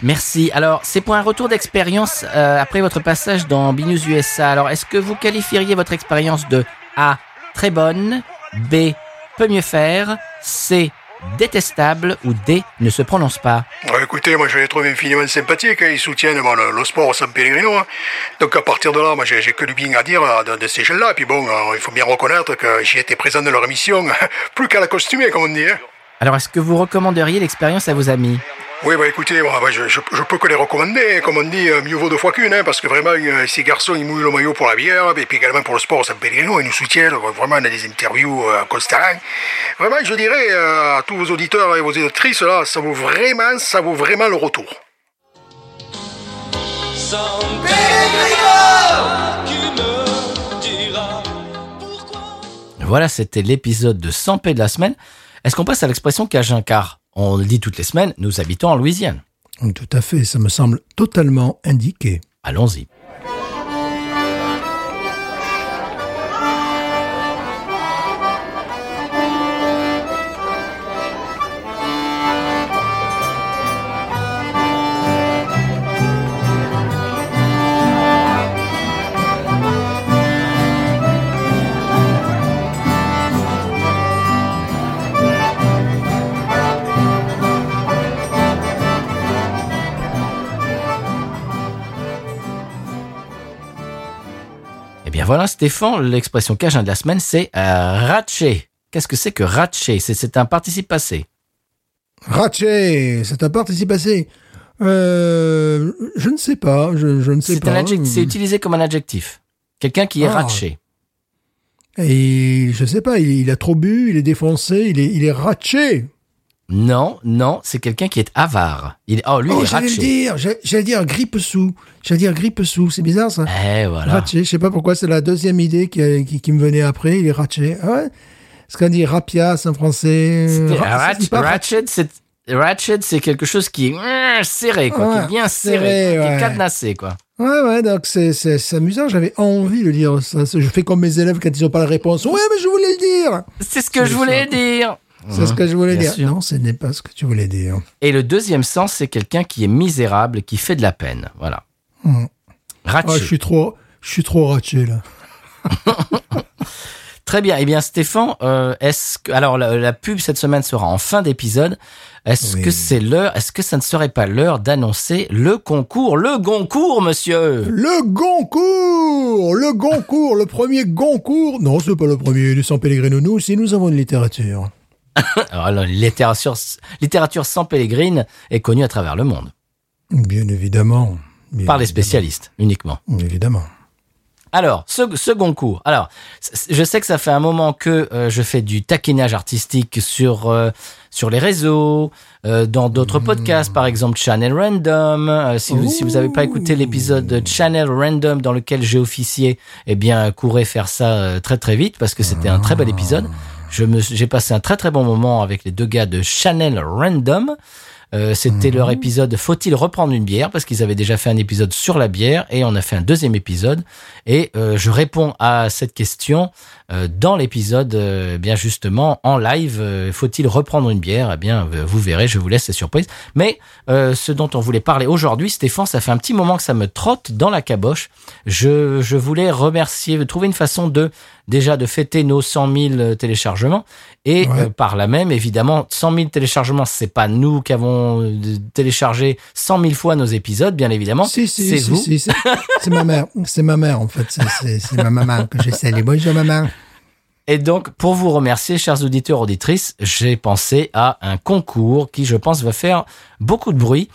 Merci. Alors, c'est pour un retour d'expérience euh, après votre passage dans Binus USA. Alors, est-ce que vous qualifieriez votre expérience de A, très bonne, B, peut mieux faire, C, détestable ou D, ne se prononce pas Ouais, écoutez, moi je les trouve infiniment sympathiques, hein. ils soutiennent bon, le, le sport au San Pellegrino. hein. Donc à partir de là, moi j'ai j'ai que du bien à dire de, de ces jeunes-là. Puis bon, euh, il faut bien reconnaître que j'y étais présent de leur émission, plus qu'à la costumer, comme on dit. hein. Alors, est-ce que vous recommanderiez l'expérience à vos amis? Oui, bah écoutez, moi, bah, je, je, je peux que les recommander. Comme on dit, euh, mieux vaut deux fois qu'une, hein, parce que vraiment, euh, ces garçons, ils mouillent le maillot pour la bière, et puis également pour le sport San Pellegrino, ils nous soutiennent. Vraiment, on a des interviews euh, constantes. Vraiment, je dirais euh, à tous vos auditeurs et vos auditrices, là, ça vaut vraiment, ça vaut vraiment le retour. San. Voilà, c'était l'épisode de 100 p de la semaine. Est-ce qu'on passe à l'expression cajun Car, on le dit toutes les semaines, nous habitons en Louisiane. Tout à fait, ça me semble totalement indiqué. Allons-y. Voilà, Stéphane, l'expression cajun de la semaine, c'est euh, ratché. Qu'est-ce que c'est que ratché? C'est- un participe passé. Ratché, c'est un participe passé. Euh, je ne sais pas, je, je ne sais C'est pas. c'est utilisé comme un adjectif. Quelqu'un qui est Ah. ratché. Et je sais pas, il, il a trop bu, il est défoncé, il est, il est ratché. Non, non, c'est quelqu'un qui est avare. Il, oh, lui, Oh, il est j'allais le dire, j'allais dire grippe sous. J'allais dire grippe sous, c'est bizarre ça. Eh, voilà. Ratché, je sais pas pourquoi, c'est la deuxième idée qui, qui, qui me venait après, il est ratché. Ah ouais Ce qu'on dit rapias en français. Ra- pas Ratchet, c'est Ratchet, c'est quelque chose qui est euh, serré, quoi, qui Ouais, est bien serré, serré, quoi, qui est ouais. cadenassé, quoi. Ouais, ouais, donc c'est amusant, j'avais envie de dire ça. Je fais comme mes élèves quand ils n'ont pas la réponse. Ouais, mais je voulais le dire C'est ce que je voulais dire. C'est ce que je voulais bien dire. sûr. Non, ce n'est pas ce que tu voulais dire. Et le deuxième sens, c'est quelqu'un qui est misérable, qui fait de la peine. Voilà. Ah, je suis trop, je suis trop ratché, là. Très bien. Eh bien, Stéphane, euh, est-ce que alors la, la pub cette semaine sera en fin d'épisode. Est-ce Oui. que c'est l'heure Est-ce que ça ne serait pas l'heure d'annoncer le concours, le Goncourt, monsieur? Le Goncourt Le Goncourt Le premier Goncourt Non, c'est pas le premier San Pellegrino. Nous aussi, nous avons une littérature. Alors, la littérature, littérature sans Pellegrine est connue à travers le monde Bien évidemment. Bien par les évidemment. spécialistes uniquement. Évidemment. Alors, ce, ce Goncourt. Alors, je sais que ça fait un moment que euh, je fais du taquinage artistique sur euh, sur les réseaux, euh, dans d'autres podcasts, par exemple Channel Random. Si vous si vous avez pas écouté l'épisode de Channel Random dans lequel j'ai officié, eh bien, courez faire ça très très vite parce que c'était un très bel épisode. J'ai passé un très très bon moment avec les deux gars de Channel Random. Euh, C'était leur épisode Faut-il reprendre une bière? Parce qu'ils avaient déjà fait un épisode sur la bière et on a fait un deuxième épisode. Et euh, je réponds à cette question euh, dans l'épisode, euh, bien justement, en live. euh, Faut-il reprendre une bière? Eh bien, euh, vous verrez, je vous laisse ces surprises. Mais euh, ce dont on voulait parler aujourd'hui, Stéphane, ça fait un petit moment que ça me trotte dans la caboche. Je, je voulais remercier, trouver une façon de déjà de fêter nos 100 000 téléchargements et Ouais. euh, par là même, évidemment, 100 000 téléchargements, c'est pas nous qui avons euh, téléchargé 100 000 fois nos épisodes, bien évidemment. Si, si, c'est si, vous. si, c'est ma mère. C'est ma mère, en fait. C'est- ma maman que je salue. Bonjour, maman. Et donc, pour vous remercier, chers auditeurs, auditrices, j'ai pensé à un concours qui, je pense, va faire beaucoup de bruit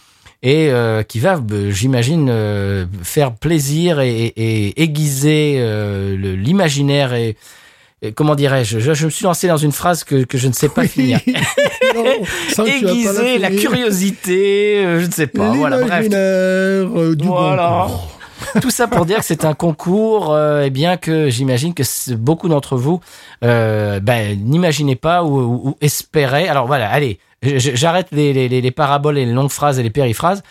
et euh, qui va, j'imagine, euh, faire plaisir et, et- et aiguiser l'imaginaire et comment dirais-je? Je, je me suis lancé dans une phrase que, que je ne sais pas finir. Non, Aiguiser la curiosité, euh, je ne sais pas. Voilà, bref. Euh, du Voilà. Goncourt. Tout ça pour dire que c'est un concours, euh, et bien que j'imagine que beaucoup d'entre vous euh, ben, n'imaginez pas ou, ou- ou espéraient. Alors voilà, allez, j'arrête les, les- les paraboles et les longues phrases et les périphrases.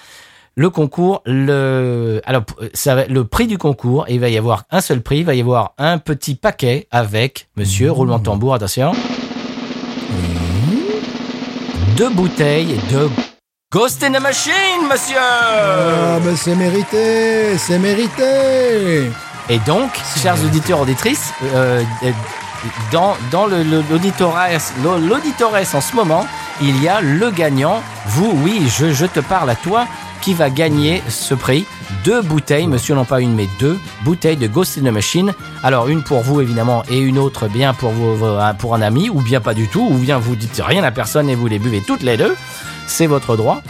Le concours, le, alors, ça va, le prix du concours, il va y avoir un seul prix, il va y avoir un petit paquet avec, monsieur, roulement de tambour, attention, deux bouteilles de Ghost in the Machine, monsieur. Ah, mais c'est mérité, c'est mérité. Et donc, chers auditeurs, auditrices, euh, euh, dans, dans l'auditores en ce moment, il y a le gagnant. Vous, oui, je, je te parle à toi, qui va gagner ce prix. Deux bouteilles, monsieur, non pas une, mais deux bouteilles de Ghost in the Machine. Alors, une pour vous, évidemment, et une autre bien pour, vous, pour un ami, ou bien pas du tout, ou bien vous dites rien à personne et vous les buvez toutes les deux. C'est votre droit.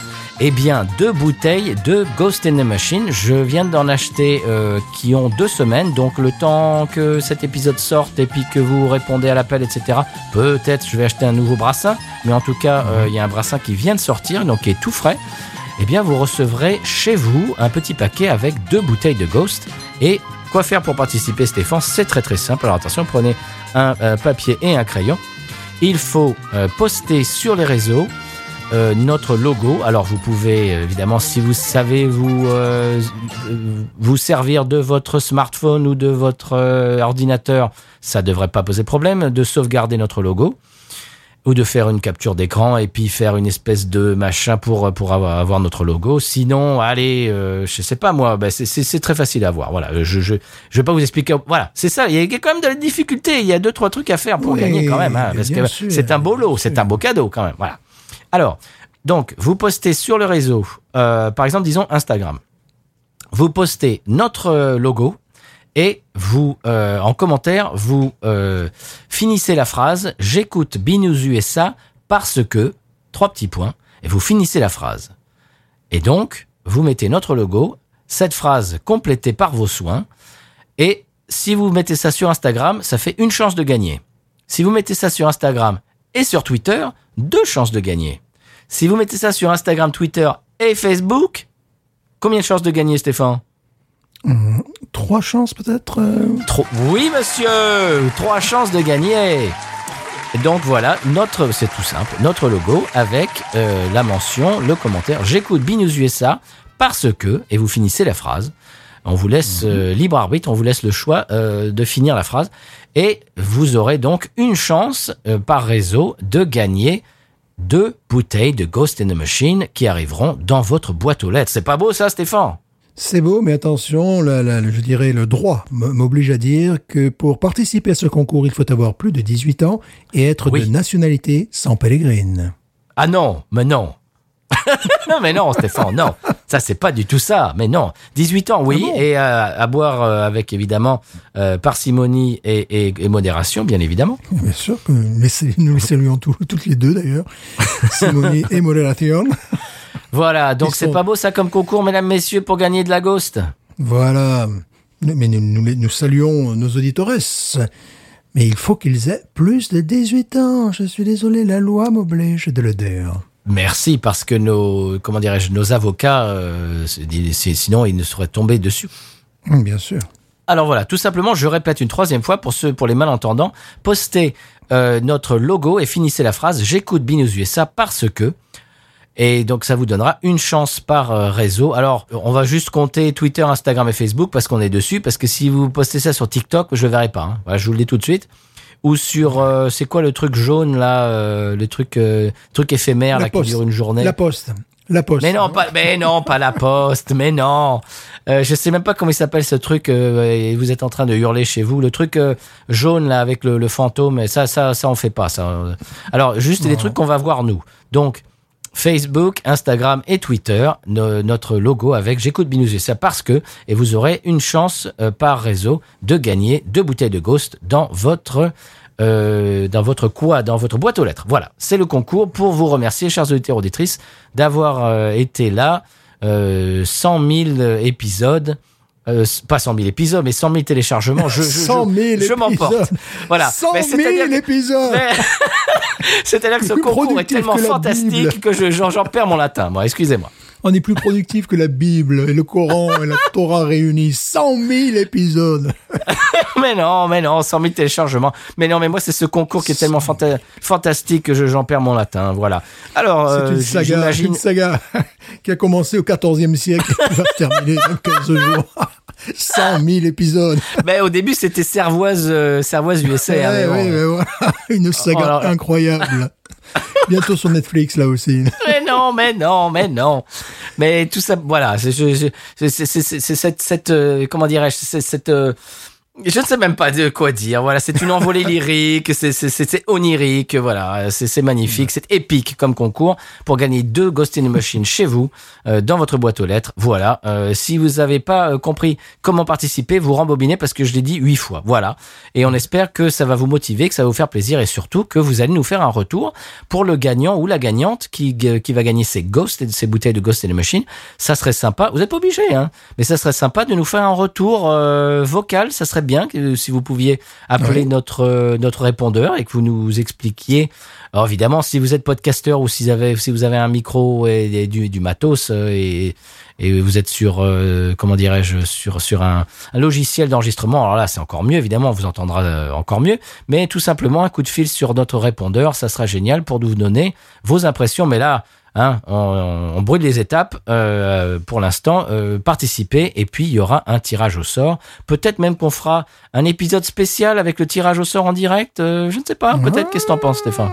Eh bien, deux bouteilles de Ghost in the Machine. Je viens d'en acheter euh, qui ont deux semaines. Donc, le temps que cet épisode sorte et puis que vous répondez à l'appel, etc., peut-être je vais acheter un nouveau brassin. Mais en tout cas, euh, il y a un brassin qui vient de sortir, donc qui est tout frais. Eh bien, vous recevrez chez vous un petit paquet avec deux bouteilles de Ghost. Et quoi faire pour participer, Stéphane? C'est très très simple. Alors, attention, prenez un euh, papier et un crayon. Il faut poster sur les réseaux euh, notre logo. Alors vous pouvez euh, évidemment, si vous savez vous euh, vous servir de votre smartphone ou de votre euh, ordinateur, ça devrait pas poser problème de sauvegarder notre logo ou de faire une capture d'écran et puis faire une espèce de machin pour pour avoir, notre logo. Sinon, allez, euh, je sais pas moi, ben c'est- très facile à voir. Voilà, je je je vais pas vous expliquer. Voilà, c'est ça. Il y a quand même de la difficulté. Il y a deux trois trucs à faire pour Oui, gagner quand même, hein, parce que c'est un beau lot, c'est un beau cadeau quand même. Voilà. Alors, donc, vous postez sur le réseau, euh, par exemple, disons Instagram. Vous postez notre euh, logo et vous, euh, en commentaire, vous finissez la phrase J'écoute BNews USA parce que, trois petits points, et vous finissez la phrase. Et donc, vous mettez notre logo, cette phrase complétée par vos soins, et si vous mettez ça sur Instagram, ça fait une chance de gagner. Si vous mettez ça sur Instagram et sur Twitter, deux chances de gagner. Si vous mettez ça sur Instagram, Twitter et Facebook, combien de chances de gagner, Stéphane Trois chances peut-être euh. Oui, monsieur Trois chances de gagner Donc voilà, notre, c'est tout simple, notre logo avec euh, la mention, le commentaire. J'écoute Binous USA parce que, et vous finissez la phrase. On vous laisse euh, libre arbitre, on vous laisse le choix euh, de finir la phrase. Et vous aurez donc une chance euh, par réseau de gagner deux bouteilles de Ghost in the Machine qui arriveront dans votre boîte aux lettres. C'est pas beau ça, Stéphane? C'est beau, mais attention, je dirais le droit m'oblige à dire que pour participer à ce concours, il faut avoir plus de 18 ans et être Oui. de nationalité sans pèlerine. Ah non, mais non. non, mais non, Stéphane, non. Ça, c'est pas du tout ça. Mais non. 18 ans, oui. Ah bon et euh, à boire euh, avec, évidemment, euh, parcimonie et, et- et modération, bien évidemment. Bien sûr, que nous les saluons tous- toutes les deux d'ailleurs, Simonie et Modération. Voilà. Donc, c'est sont- pas beau, ça, comme concours, mesdames, messieurs, pour gagner de la ghost? Voilà. Mais nous, nous, saluons nos auditeurs. Mais il faut qu'ils aient plus de 18 ans. Je suis désolé, la loi m'oblige de le dire. Merci, parce que nos, comment dirais-je, nos avocats, euh, sinon, ils ne seraient tombés dessus. Bien sûr. Alors voilà, tout simplement, je répète une troisième fois pour ceux, pour les malentendants, postez euh, notre logo et finissez la phrase J'écoute Binous USA parce que. Et donc ça vous donnera une chance par euh, réseau. Alors on va juste compter Twitter, Instagram et Facebook parce qu'on est dessus. Parce que si vous postez ça sur TikTok, je le verrai pas. hein. Voilà, je vous le dis tout de suite. Ou sur euh, c'est quoi le truc jaune là, euh, le truc euh, truc éphémère La là qui poste. dure une journée? La poste. La poste. Mais non, pas, mais non, pas la poste, mais non. Euh, je sais même pas comment il s'appelle ce truc. euh, et vous êtes en train de hurler chez vous. Le truc euh, jaune là avec le, le fantôme. et Ça, ça, ça, on fait pas ça. Alors juste des trucs qu'on va voir nous. Donc Facebook, Instagram et Twitter, no- notre logo avec J'écoute Binous ça parce que et vous aurez une chance euh, par réseau de gagner deux bouteilles de Ghost dans votre euh, dans votre quoi, dans votre boîte aux lettres. Voilà, c'est le concours pour vous remercier, chers auditeurs auditrices, d'avoir euh, été là. Euh, 100 000 épisodes. Euh, pas 100 000 épisodes, mais 100 000 téléchargements. Je, je, 100 000 je, je m'emporte. Voilà. 100 Mais 000 c'est-à-dire que- épisodes. C'est-à-dire que ce concours est tellement que fantastique Bible. que je- j'en j'en perds mon latin. Moi, excusez-moi. On est plus productif que la Bible et le Coran et la Torah réunis. 100 000 épisodes. Mais non, mais non, 100 000 téléchargements. Mais non, mais moi, c'est ce concours qui est tellement fanta- fantastique que je- j'en perds mon latin. Voilà. Alors, C'est euh, une saga, une saga qui a commencé au XIVe siècle et qui va se terminer dans 15 jours. 100 000 épisodes. Mais au début, c'était Servoise, euh, Servoise USA. hein, Ouais, ouais, voilà. Une saga Alors- incroyable. Bientôt sur Netflix, là aussi. Mais non, mais non, mais non. Mais tout ça, voilà. C'est cette, cette euh, comment dirais-je, c'est cette. Euh, je ne sais même pas de quoi dire. Voilà, c'est une envolée lyrique, c'est onirique, voilà, c'est magnifique, c'est épique comme concours pour gagner deux Ghost in the Machine chez vous, euh, dans votre boîte aux lettres. Voilà. Euh, si vous n'avez pas euh, compris comment participer, vous rembobinez parce que je l'ai dit huit fois. Voilà. Et on espère que ça va vous motiver, que ça va vous faire plaisir et surtout que vous allez nous faire un retour pour le gagnant ou la gagnante qui, qui va gagner ces Ghost, ces bouteilles de Ghost in the Machine. Ça serait sympa. Vous n'êtes pas obligé, hein, mais ça serait sympa de nous faire un retour euh, vocal. Ça serait que, si vous pouviez appeler Oui. notre euh, notre répondeur et que vous nous expliquiez. Alors évidemment, si vous êtes podcasteur ou si vous avez si vous avez un micro et, et du, du matos euh, et et vous êtes sur euh, comment dirais-je sur sur un, un logiciel d'enregistrement alors là c'est encore mieux évidemment on vous entendra encore mieux mais tout simplement un coup de fil sur notre répondeur ça sera génial pour nous donner vos impressions mais là hein, on, on brûle les étapes euh, pour l'instant euh, participez et puis il y aura un tirage au sort peut-être même qu'on fera un épisode spécial avec le tirage au sort en direct euh, je ne sais pas peut-être qu'est-ce que t'en penses Stéphane?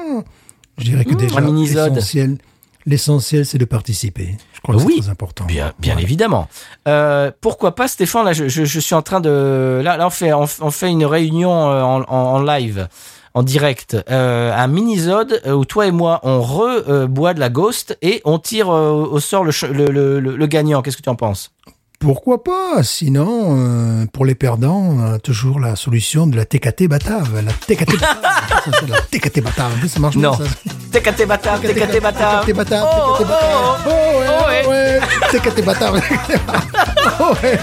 Je dirais que déjà, un mini-sode. l'essentiel, l'essentiel, c'est de participer. Je crois que Oui. c'est très important. Bien, évidemment. Euh, pourquoi pas, Stéphane? Là, je, je, je suis en train de. Là, là on fait, on, on fait une réunion en, en, en live, en direct, euh, un mini-zode euh, où toi et moi, on reboit de la ghost et on tire euh, au sort le, le, le, le- le gagnant. Qu'est-ce que tu en penses? Pourquoi pas? Sinon, euh, pour les perdants, on a toujours la solution de la TKT Batave. La TKT Batave. La TKT Batave. Ça marche Non. bien, ça. TKT Batave, TKT Batave. TKT Batave. Oh, TKT Batave. oh, ouais, oh, ouais. TKT Batave. Oh, ouais.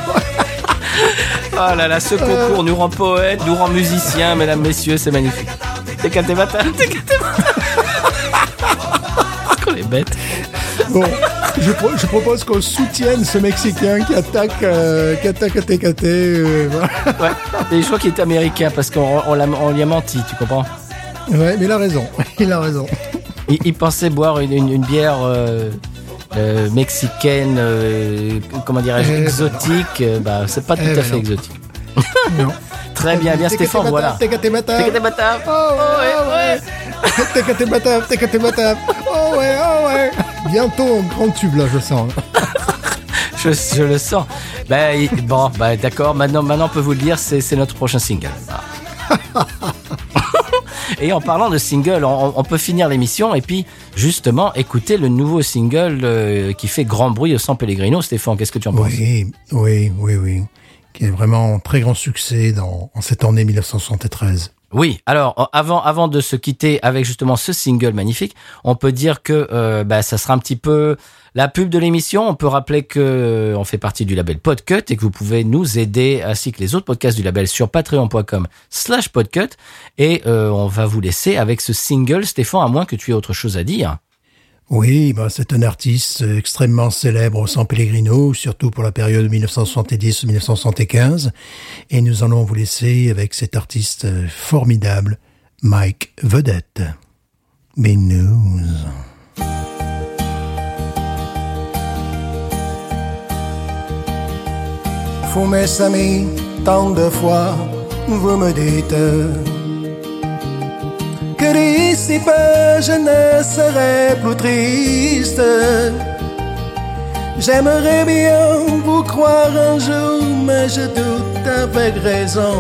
Oh là là, ce concours nous rend poète, nous rend musicien, mesdames, messieurs, c'est magnifique. TKT Batave, TKT Batave. bête. Bon, je, pro- je propose qu'on soutienne ce Mexicain qui attaque, euh, qui attaque TKT. euh, voilà. Ouais. Et je crois qu'il est américain parce qu'on on l'a- on lui a menti, tu comprends? Ouais, mais il a raison. Il a raison. il, il pensait boire une, une- une bière euh, euh, mexicaine, euh, comment dirais-je, Eh ben exotique. Euh, Bah, c'est pas tout Eh à ben fait non. exotique. Non. Très bien, bien Stéphane, voilà. Oh ouais, oh ouais. Batab. Oh ouais, oh ouais. Bientôt un grand tube là, je sens. Je, je le sens. Ben, il- bon, bah, d'accord. Maintenant, maintenant, on peut vous le dire, c'est notre prochain single. Ah. et en parlant de single, on, on peut finir l'émission et puis justement écouter le nouveau single euh, qui fait grand bruit au San Pellegrino. Stéphane, qu'est-ce que tu en penses? Oui, oui, oui, oui. Qui est vraiment un très grand succès dans, en cette année 1973. Oui, alors avant avant de se quitter avec justement ce single magnifique, on peut dire que euh, bah, ça sera un petit peu la pub de l'émission. On peut rappeler que euh, on fait partie du label Podcut et que vous pouvez nous aider ainsi que les autres podcasts du label sur patreon.com/slash podcut et euh, on va vous laisser avec ce single, Stéphane, à moins que tu aies autre chose à dire. Oui, bah, c'est un artiste extrêmement célèbre au San Pellegrino, surtout pour la période 1970-1975. Et nous allons vous laisser avec cet artiste formidable, Mike Vedette. Big news. Vous, mes tant de fois, vous me dites que d'ici peu je ne serai plus triste. J'aimerais bien vous croire un jour, mais je doute avec raison.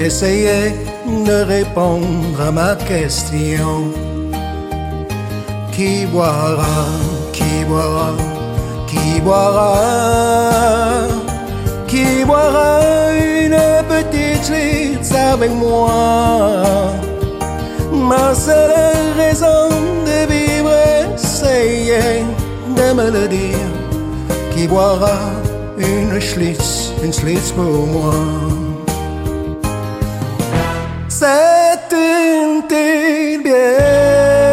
Essayez de répondre à ma question. Qui boira, qui boira, qui boira, qui boira une petite chute avec moi? Ma seule raison de vivre, essayez de me le dire. Qui boira une Schlitz, une Schlitz pour moi? C'est une petite bière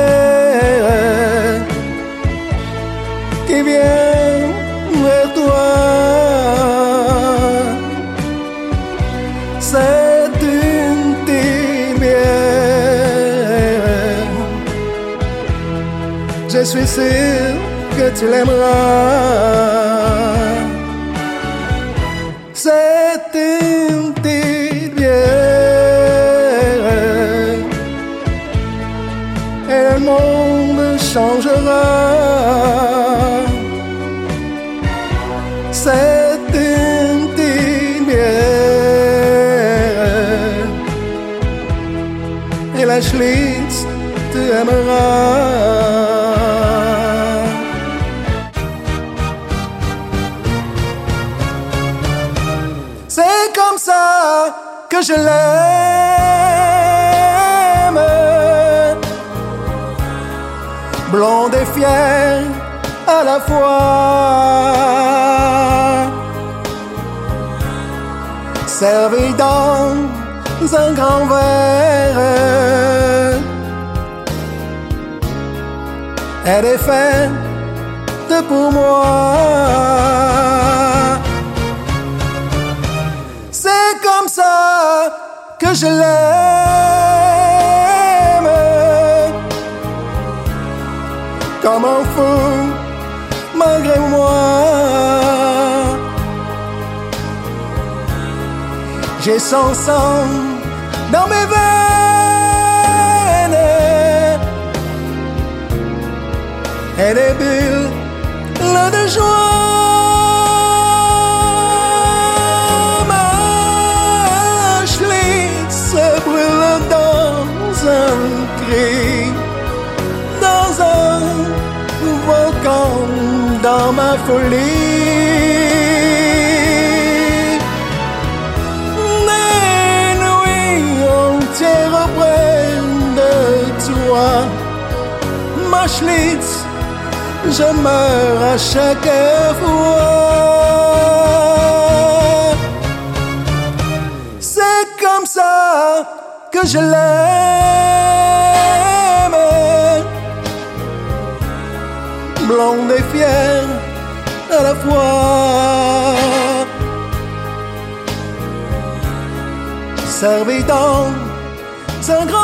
sûr que tu l'aimeras. C'est une petite bière. Et le monde changera. Je l'aime. Blonde et fière à la fois. Servie dans un grand verre. Elle est faite pour moi. Je l'aime. Comme un fou, malgré moi. J'ai son sang dans mes veines. Et des bulles de joie. Dans ma folie. Des nuits entières auprès de toi, ma Schlitz je meurs à chaque fois. C'est comme ça que je l'aime. Blonde et fière à la fois. Servez dans un grand